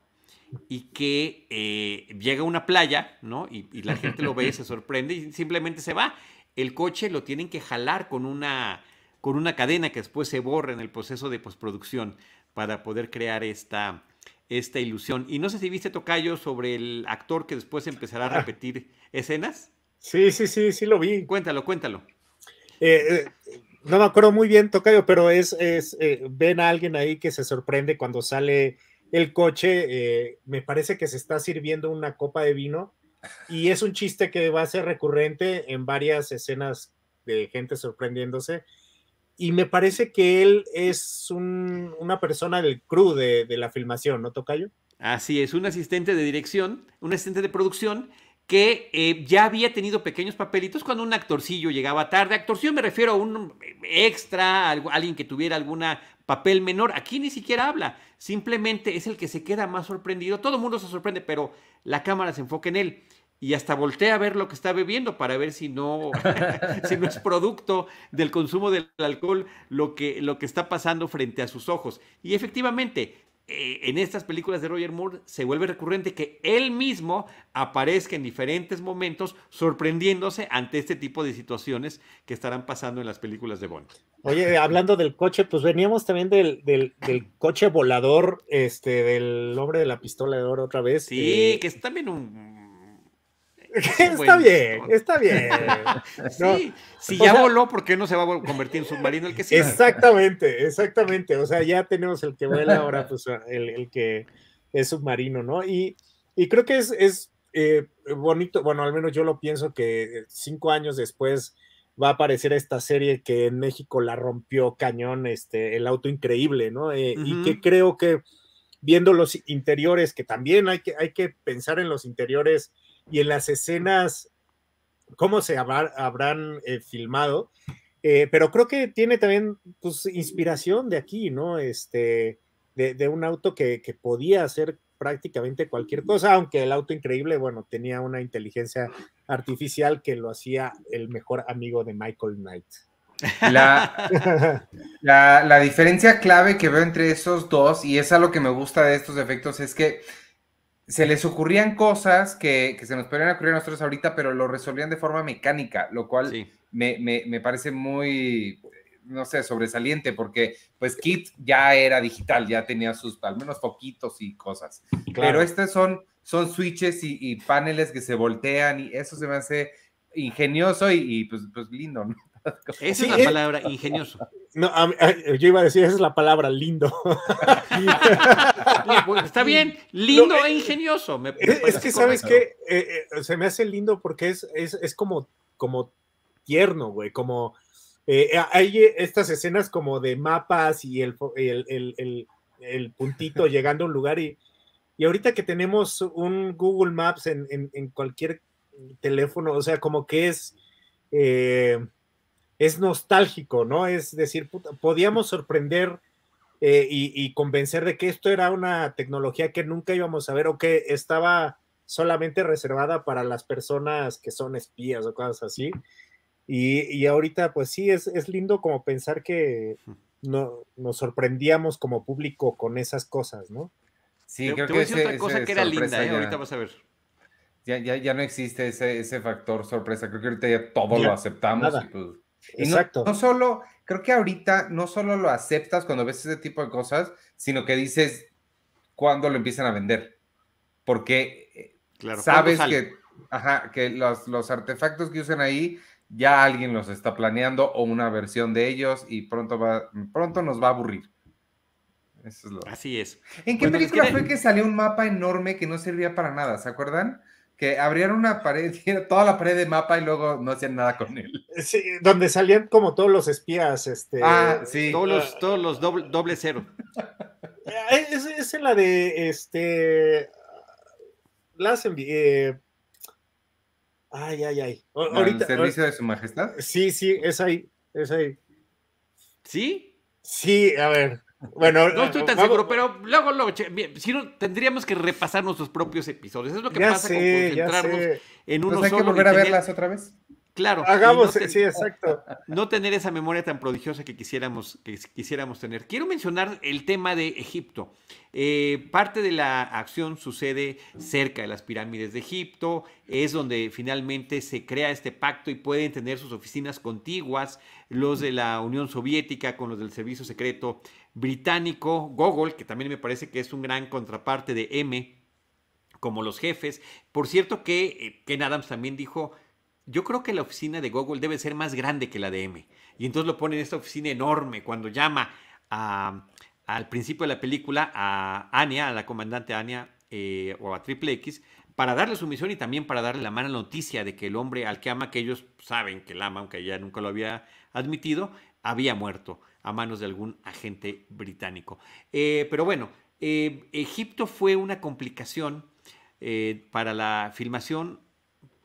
y que eh, llega a una playa, ¿no? Y, y la gente lo ve, se sorprende y simplemente se va. El coche lo tienen que jalar con una, con una cadena que después se borra en el proceso de postproducción para poder crear esta, esta ilusión. Y no sé si viste, Tocayo, sobre el actor que después empezará a Ah. repetir escenas. Sí, sí, sí, sí lo vi. Cuéntalo, cuéntalo. Eh, eh, no me acuerdo muy bien, Tocayo, pero es, es eh, ven a alguien ahí que se sorprende cuando sale el coche, eh, me parece que se está sirviendo una copa de vino y es un chiste que va a ser recurrente en varias escenas de gente sorprendiéndose. Y me parece que él es una persona del crew de, la filmación, ¿no, Tocayo? Así es, un asistente de dirección, un asistente de producción que eh, ya había tenido pequeños papelitos cuando un actorcillo llegaba tarde. Actorcillo me refiero a un extra, a alguien que tuviera algún papel menor. Aquí ni siquiera habla, simplemente es el que se queda más sorprendido. Todo el mundo se sorprende, pero la cámara se enfoca en él. Y hasta voltea a ver lo que está bebiendo para ver si no, [LAUGHS] si no es producto del consumo del alcohol lo que, lo que está pasando frente a sus ojos. Y efectivamente, eh, en estas películas de Roger Moore se vuelve recurrente que él mismo aparezca en diferentes momentos sorprendiéndose ante este tipo de situaciones que estarán pasando en las películas de Bond. Oye, hablando del coche, pues veníamos también del, del, coche volador, este, del hombre de la pistola de oro otra vez. Sí, eh, que es también un está bien, está bien. [LAUGHS] sí, si ya voló, ¿por qué no se va a convertir en submarino el que sí? Exactamente, exactamente. O sea, ya tenemos el que vuela ahora, pues el, que es submarino, ¿no? Y, creo que es, es eh, bonito, bueno, al menos yo lo pienso que cinco años después va a aparecer esta serie que en México la rompió cañón, este, el auto increíble, ¿no? Eh, y que creo que viendo los interiores, que también hay que, hay que pensar en los interiores y en las escenas, cómo se habrán eh, filmado. Eh, pero creo que tiene también pues, inspiración de aquí, ¿no? Este, de, un auto que, podía hacer prácticamente cualquier cosa, aunque el auto increíble, bueno, tenía una inteligencia artificial que lo hacía el mejor amigo de Michael Knight. La, la, la, diferencia clave que veo entre esos dos, y es algo que me gusta de estos efectos, es que se les ocurrían cosas que, se nos podrían ocurrir a nosotros ahorita, pero lo resolvían de forma mecánica, lo cual me, parece muy, no sé, sobresaliente, porque pues Kit ya era digital, ya tenía sus al menos foquitos y cosas. Pero estos son, son switches y, paneles que se voltean y eso se me hace ingenioso y, pues, pues lindo, ¿no? [LAUGHS] Esa es la palabra, ingenioso. No, yo iba a decir, esa es la palabra, lindo. [LAUGHS] Está bien, lindo e ingenioso. es que, ¿sabes qué? Eh, eh, se me hace lindo porque es, es, como, como tierno, güey, como... Eh, hay estas escenas como de mapas y el, el, puntito [LAUGHS] llegando a un lugar y, y ahorita que tenemos un Google Maps en, en cualquier teléfono, o sea, como que es es nostálgico, ¿no? Es decir, podíamos sorprender eh, y, convencer de que esto era una tecnología que nunca íbamos a ver o que estaba solamente reservada para las personas que son espías o cosas así. Y, ahorita, pues sí, es, lindo como pensar que no, nos sorprendíamos como público con esas cosas, ¿no? Sí, creo que ese, otra cosa que era linda, ¿eh? ahorita vas a ver. Ya, ya, ya no existe ese, ese factor sorpresa. Creo que ahorita ya todo lo aceptamos. Y pues, Exacto. No, solo, creo que ahorita no solo lo aceptas cuando ves ese tipo de cosas, sino que dices cuándo lo empiezan a vender. Porque eh, sabes que, que los, los artefactos que usan ahí ya alguien los está planeando o una versión de ellos y pronto, va, pronto nos va a aburrir. Así es. ¿En qué película fue que salió un mapa enorme que no servía para nada? ¿Se acuerdan? Que abrían una pared, [LAUGHS] toda la pared de mapa y luego no hacían nada con él. Sí, donde salían como todos los espías, este. Ah, sí. Todos los, todos los doble, cero. Eh, es, es, la de este. Las eh, ay, ay, ay. ¿El servicio de su majestad? Sí, sí, es ahí, es ahí. ¿Sí? Sí, a ver. Bueno, no estoy tan seguro, pero luego, luego si no, tendríamos que repasar nuestros propios episodios. Es lo que pasa con concentrarnos en uno pues hay que volver a verlas otra vez. Claro. Hagamos, sí, exacto. [LAUGHS] No tener esa memoria tan prodigiosa que quisiéramos, que quisiéramos tener. Quiero mencionar el tema de Egipto. Eh, parte de la acción sucede cerca de las pirámides de Egipto, es donde finalmente se crea este pacto y pueden tener sus oficinas contiguas, los de la Unión Soviética con los del Servicio Secreto británico, Gogol, que también me parece que es un gran contraparte de M, como los jefes. Por cierto que eh, Ken Adams también dijo, yo creo que la oficina de Google debe ser más grande que la de M. Y entonces lo pone en esta oficina enorme cuando llama a, al principio de la película a Anya, a la comandante Anya eh, o a Triple X, para darle su misión y también para darle la mala noticia de que el hombre al que ama, que ellos saben que la ama, aunque ella nunca lo había admitido, había muerto a manos de algún agente británico. Eh, pero bueno, eh, Egipto fue una complicación para la filmación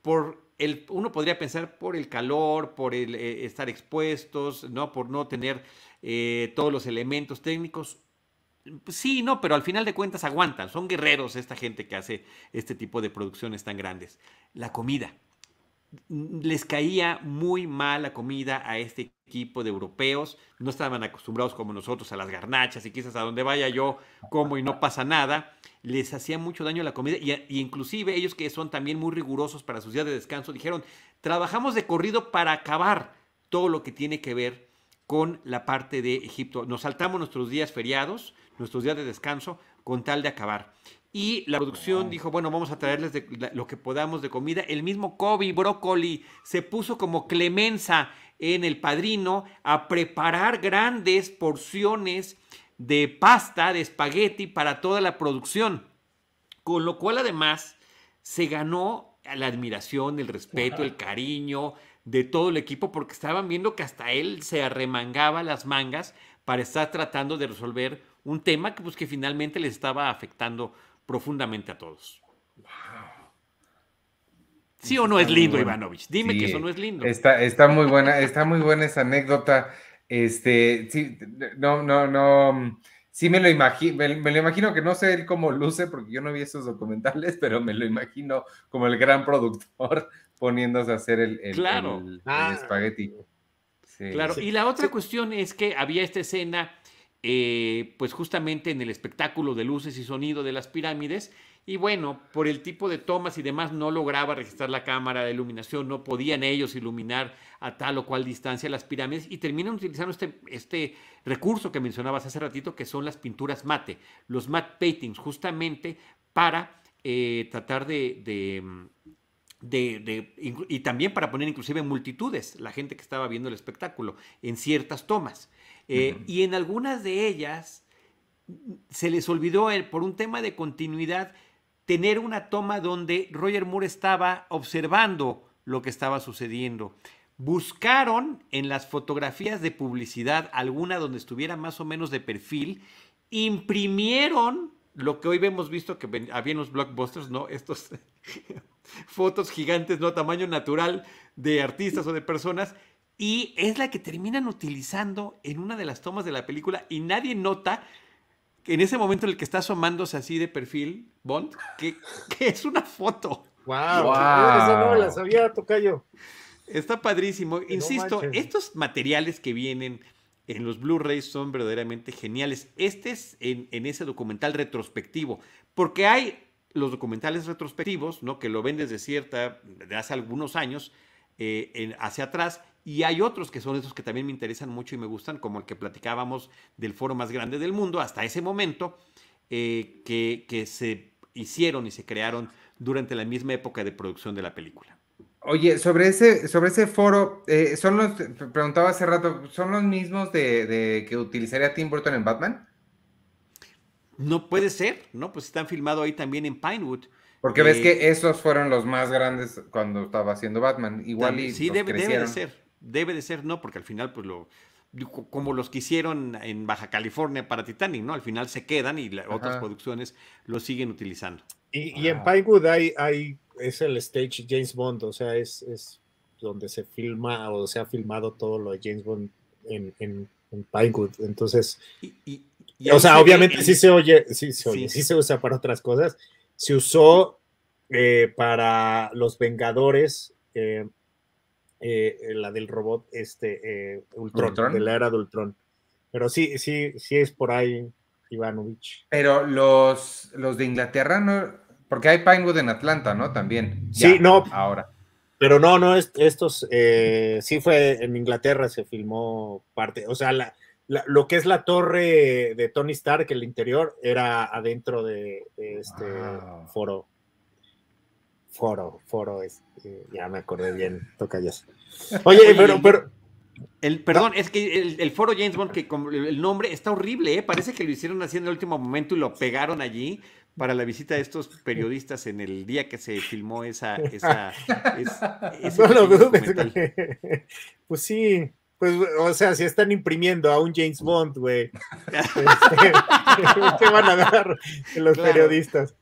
por el, uno podría pensar por el calor, por el estar expuestos, ¿no? por no tener eh, todos los elementos técnicos. Sí, no, pero al final de cuentas aguantan, son guerreros esta gente que hace este tipo de producciones tan grandes. La comida. Les caía muy mal la comida a este equipo de europeos, no estaban acostumbrados como nosotros a las garnachas y quizás a donde vaya yo como y no pasa nada, les hacía mucho daño la comida y, y inclusive ellos que son también muy rigurosos para sus días de descanso dijeron, trabajamos de corrido para acabar todo lo que tiene que ver con la parte de Egipto. Nos saltamos nuestros días feriados, nuestros días de descanso, con tal de acabar. Y la producción dijo, bueno, vamos a traerles lo que podamos de comida. El mismo Kobe Brócoli se puso como clemenza en el padrino a preparar grandes porciones de pasta, de espagueti para toda la producción. Con lo cual además se ganó la admiración, el respeto, el cariño, de todo el equipo porque estaban viendo que hasta él se arremangaba las mangas para estar tratando de resolver un tema que, pues, que finalmente les estaba afectando profundamente a todos. ¿Sí o no es lindo, Ivanovich? Dime que eso no es lindo. Está, está muy buena, está muy buena esa anécdota. Este, sí, no, no, no. Sí me lo imagino, me, lo imagino que no sé él cómo luce, porque yo no vi esos documentales, [LAUGHS] pero me lo imagino como el gran productor [LAUGHS] poniéndose a hacer el, el, ah. espagueti. claro, y la otra cuestión es que había esta escena, eh, pues justamente en el espectáculo de luces y sonido de las pirámides, y bueno, por el tipo de tomas y demás no lograba registrar la cámara de iluminación, no podían ellos iluminar a tal o cual distancia las pirámides y terminan utilizando este, este recurso que mencionabas hace ratito, que son las pinturas mate, los matte paintings, justamente para eh, tratar de de, y también para poner inclusive multitudes, la gente que estaba viendo el espectáculo, en ciertas tomas. Eh, y en algunas de ellas se les olvidó, por un tema de continuidad, tener una toma donde Roger Moore estaba observando lo que estaba sucediendo. Buscaron en las fotografías de publicidad alguna donde estuviera más o menos de perfil, imprimieron lo que hoy hemos visto que había en los blockbusters, ¿no? Estos [LAUGHS] fotos gigantes, ¿no? Tamaño natural de artistas o de personas. Y es la que terminan utilizando en una de las tomas de la película y nadie nota que en ese momento en el que está asomándose así de perfil, Bond, que, es una foto. ¡Wow! wow. Esa no la sabía, Tocayo. Está padrísimo. Insisto, estos materiales que vienen en los Blu-rays son verdaderamente geniales. Este es en, en, ese documental retrospectivo, porque hay los documentales retrospectivos, ¿no? Que lo ven desde cierta, de hace algunos años, eh, hacia atrás, y hay otros que son esos que también me interesan mucho y me gustan, como el que platicábamos del foro más grande del mundo hasta ese momento, eh, que, que se hicieron y se crearon durante la misma época de producción de la película. Oye, sobre ese, sobre ese foro, eh, son los, preguntaba hace rato, ¿son los mismos de, de, que utilizaría Tim Burton en Batman? No puede ser, ¿no? Pues están filmados ahí también en Pinewood. Porque ves que eh, esos fueron los más grandes cuando estaba haciendo Batman. Igual y Sí, debe, de ser. Debe de ser, no, porque al final, pues lo. Como los que hicieron en Baja California para Titanic, ¿no? Al final se quedan y otras producciones lo siguen utilizando. Y, en Pinewood hay, hay, es el stage James Bond, o sea, es, es donde se filma o se ha filmado todo lo de James Bond en, en, Pinewood. Entonces, y, o sea, obviamente sí se oye, sí se oye, sí. se usa para otras cosas. Se usó eh, para los Vengadores, eh, eh, la del robot, este, Ultron, de la era de Ultron. Pero sí, sí, sí es por ahí, Ivanovich. Pero los, los de Inglaterra no, porque hay Pinewood en Atlanta, ¿no? También. Sí, no. Ahora. Pero no, no, estos, sí fue en Inglaterra, se filmó parte, o sea, la, lo que es la torre de Tony Stark, el interior, era adentro de, este foro. Foro, foro, este, ya me acordé bien, toca ya. [LAUGHS] Oye, pero, pero, El, perdón, es que el, foro James Bond, que el nombre está horrible, ¿eh? parece que lo hicieron así en el último momento y lo pegaron allí para la visita de estos periodistas en el día que se filmó esa... esa, [LAUGHS] Pues sí, pues, o sea, si están imprimiendo a un James Bond, güey, [LAUGHS] este, ¿qué van a dar los periodistas?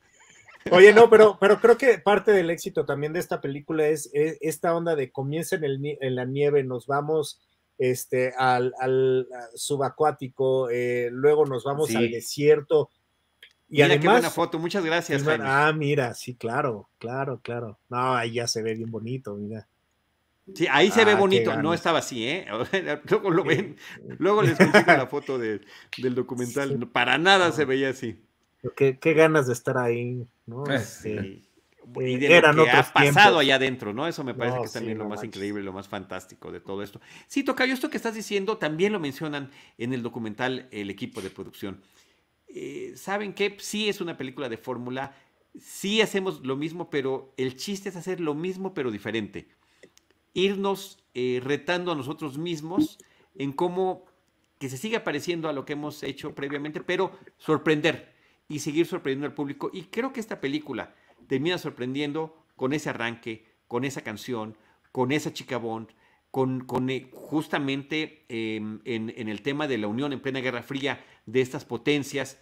Oye, no, pero, pero creo que parte del éxito también de esta película es, esta onda de comienza en, el, en la nieve, nos vamos este, al, al subacuático, eh, luego nos vamos al desierto. Y además, qué buena foto, muchas gracias. ah, mira, sí, claro, claro, claro. No, ahí ya se ve bien bonito, mira. Sí, ahí se ve ah, bonito, no estaba así, ¿eh? [LAUGHS] luego lo ven, luego les consigo la foto del [LAUGHS] documental, para nada se veía así. Qué, qué, ganas de estar ahí, ¿no? Eh, este, y de lo que ha pasado allá adentro, ¿no? Eso me parece que es también lo más increíble, lo más fantástico de todo esto. Sí, Tocayo, esto que estás diciendo también lo mencionan en el documental el equipo de producción. Eh, ¿Saben qué? Sí es una película de fórmula, sí hacemos lo mismo, pero el chiste es hacer lo mismo pero diferente. Irnos eh, retando a nosotros mismos en cómo que se siga pareciendo a lo que hemos hecho previamente, pero sorprender y seguir sorprendiendo al público. Y creo que esta película termina sorprendiendo con ese arranque, con esa canción, con esa chica Bond, con, eh, justamente em, en, el tema de la unión en plena Guerra Fría de estas potencias,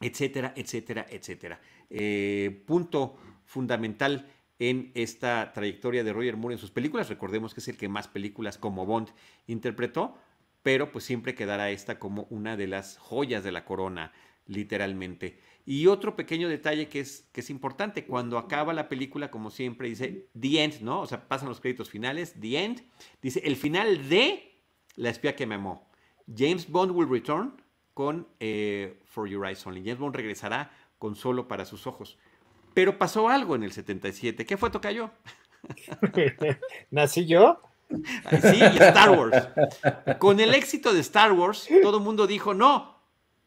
etcétera, etcétera, etcétera. Eh, punto fundamental en esta trayectoria de Roger Moore en sus películas. Recordemos que es el que más películas como Bond interpretó, pero pues siempre quedará esta como una de las joyas de la corona, literalmente. Y otro pequeño detalle que es, que es importante, cuando acaba la película, como siempre, dice The End, ¿no? O sea, pasan los créditos finales, The End, dice el final de La espía que me amó. James Bond will return con eh, For Your Eyes Only. James Bond regresará con Solo para sus ojos. Pero pasó algo en el 77. ¿Qué fue, Tocayo? [LAUGHS] ¿Nací yo? Sí, Star Wars. Con el éxito de Star Wars, todo el mundo dijo, no,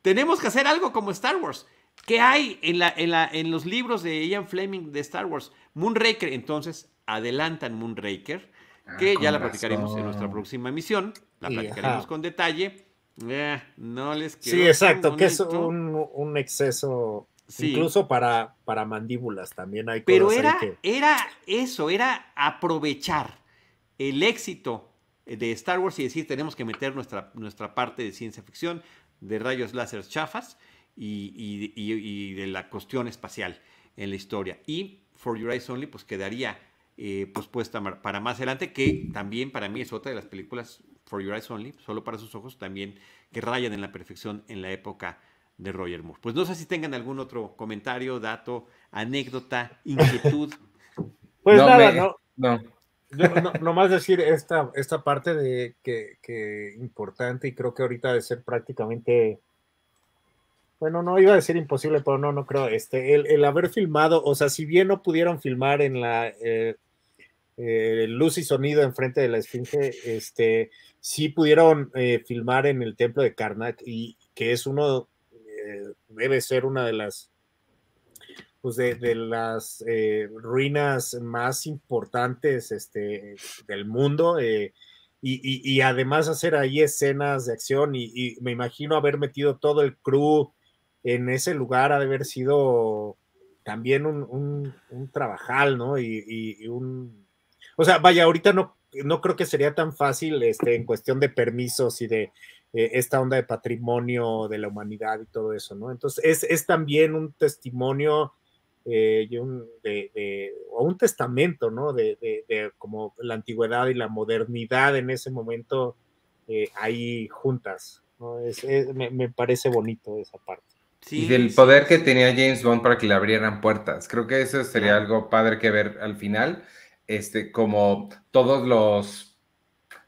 tenemos que hacer algo como Star Wars. ¿Qué hay en, la, en, la, en los libros de Ian Fleming de Star Wars? Moonraker, entonces adelantan Moonraker, que ah, ya la platicaremos en nuestra próxima emisión, la platicaremos con detalle. Eh, no les Sí, exacto, que es un, exceso Incluso para, para mandíbulas también hay Pero era, era eso, era aprovechar el éxito de Star Wars y decir, tenemos que meter nuestra, nuestra parte de ciencia ficción, de rayos láser chafas, y, de la cuestión espacial en la historia. Y For Your Eyes Only, pues quedaría eh, pues puesta para más adelante, que también para mí es otra de las películas For Your Eyes Only, solo para sus ojos, también que rayan en la perfección en la época de Roger Moore. Pues no sé si tengan algún otro comentario, dato, anécdota, inquietud. [LAUGHS] Pues nada, no. no. Nomás decir esta, esta parte de que, importante y creo que ahorita de ser prácticamente bueno, no iba a decir imposible, pero no, no creo. Este, el, haber filmado, o sea, si bien no pudieron filmar en la eh, eh, luz y sonido enfrente de la esfinge, este, sí pudieron eh, filmar en el templo de Karnak y que es uno, debe ser una de las, pues de, las ruinas más importantes este, del mundo. Y, además hacer ahí escenas de acción y, y, me imagino haber metido todo el crew en ese lugar ha de haber sido también un, un, trabajal, ¿no? Y, un... O sea, vaya, ahorita no, no creo que sería tan fácil este, en cuestión de permisos y de eh, esta onda de patrimonio de la humanidad y todo eso, ¿no? Entonces, es, también un testimonio eh, y un, de, o un testamento, ¿no? De, de, como la antigüedad y la modernidad en ese momento eh, ahí juntas, ¿no? me, me parece bonito esa parte y del poder que tenía James Bond para que le abrieran puertas. Creo que eso sería algo padre que ver al final, este, como todos los,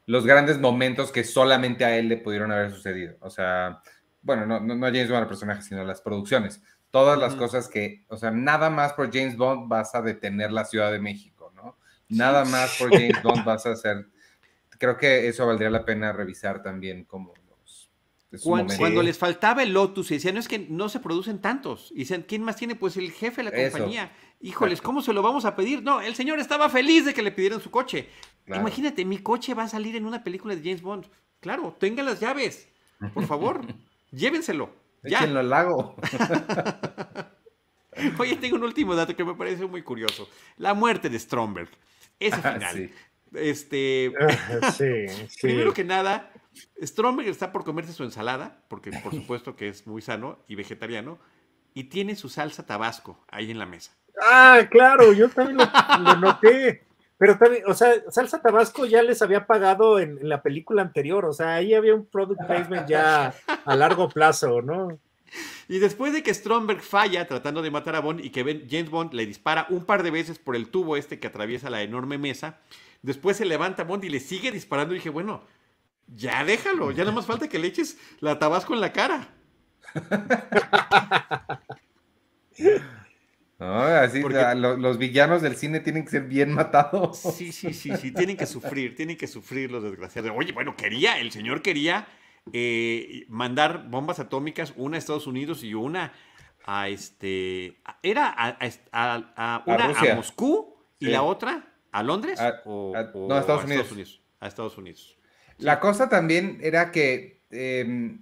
los grandes momentos que solamente a él le pudieron haber sucedido. O sea, bueno, no, no, James Bond el personaje, sino las producciones. Todas las cosas que, o sea, nada más por James Bond vas a detener la Ciudad de México, ¿no? Nada más por James [LAUGHS] Bond vas a hacer. Creo que eso valdría la pena revisar también como cuando, les faltaba el Lotus y decían, no es que no se producen tantos. Y dicen, ¿quién más tiene? Pues el jefe de la compañía. Híjoles, ¿cómo se lo vamos a pedir? No, el señor estaba feliz de que le pidieran su coche. Claro. Imagínate, mi coche va a salir en una película de James Bond. Claro, tengan las llaves. Por [LAUGHS] favor, llévenselo. Ya. Échenlo al lago. [LAUGHS] Oye, tengo un último dato que me parece muy curioso. La muerte de Stromberg. Ese Ah, final. sí. Este, [LAUGHS] Sí, sí. primero que nada, Stromberg está por comerse su ensalada, porque por supuesto que es muy sano y vegetariano, y tiene su salsa tabasco ahí en la mesa. Ah, claro, yo también lo, lo noté. Pero también, o sea, Salsa Tabasco ya les había pagado en, en la película anterior, o sea, ahí había un product placement ya a largo plazo, ¿no? Y después de que Stromberg falla tratando de matar a Bond y que James Bond le dispara un par de veces por el tubo este que atraviesa la enorme mesa, después se levanta Bond y le sigue disparando y dije, bueno, ya déjalo, ya nada más falta que le eches la tabasco en la cara. [LAUGHS] No, así, Porque- lo- los villanos del cine tienen que ser bien [LAUGHS] matados. Sí, sí, sí, sí, tienen que sufrir, tienen que sufrir los desgraciados. Oye, bueno, quería, el señor quería eh, mandar bombas atómicas, una a Estados Unidos y una a este, era a, a- a- una a. Moscú y Sí. la otra a Londres o, no, a Estados Unidos. A Estados Unidos. La cosa también era que eh,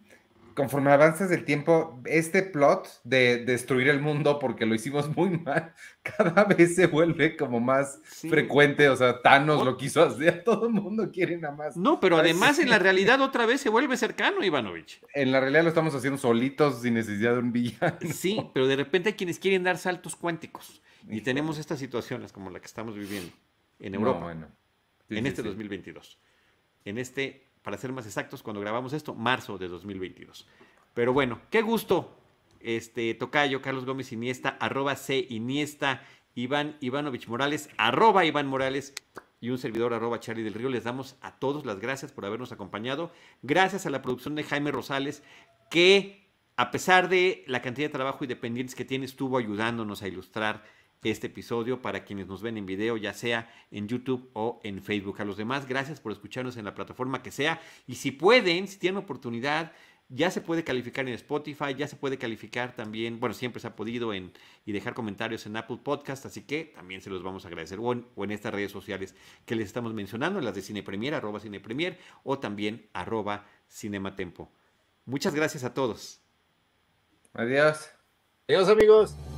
conforme avanzas el tiempo, este plot de destruir el mundo porque lo hicimos [LAUGHS] muy mal, cada vez se vuelve como más Sí. frecuente. O sea, Thanos lo quiso hacer, [LAUGHS] todo el mundo quiere nada más. No, pero además en la [LAUGHS] realidad otra vez se vuelve cercano, Ivanovich. En la realidad lo estamos haciendo solitos sin necesidad de un villano. Sí, pero de repente hay quienes quieren dar saltos cuánticos. Y tenemos estas situaciones como la que estamos viviendo en No, Europa. bueno. Sí, en este sí. 2022. En este, para ser más exactos, cuando grabamos esto, marzo de 2022. Pero bueno, qué gusto. Este, Tocayo, Carlos Gómez Iniesta, arroba C Iniesta, Iván Ivanovich Morales, arroba Iván Morales y un servidor arroba Charlie del Río. Les damos a todos las gracias por habernos acompañado. Gracias a la producción de Jaime Rosales, que a pesar de la cantidad de trabajo y dependientes que tiene, estuvo ayudándonos a ilustrar este episodio para quienes nos ven en video, ya sea en YouTube o en Facebook. A los demás, gracias por escucharnos en la plataforma que sea. Y si pueden, si tienen oportunidad, ya se puede calificar en Spotify, ya se puede calificar también, bueno, siempre se ha podido en, y dejar comentarios en Apple Podcast, así que también se los vamos a agradecer. O en, o en estas redes sociales que les estamos mencionando, las de Cine Premier, arroba Cine Premier, o también arroba Cinematempo. Muchas gracias a todos. Adiós. Adiós, amigos.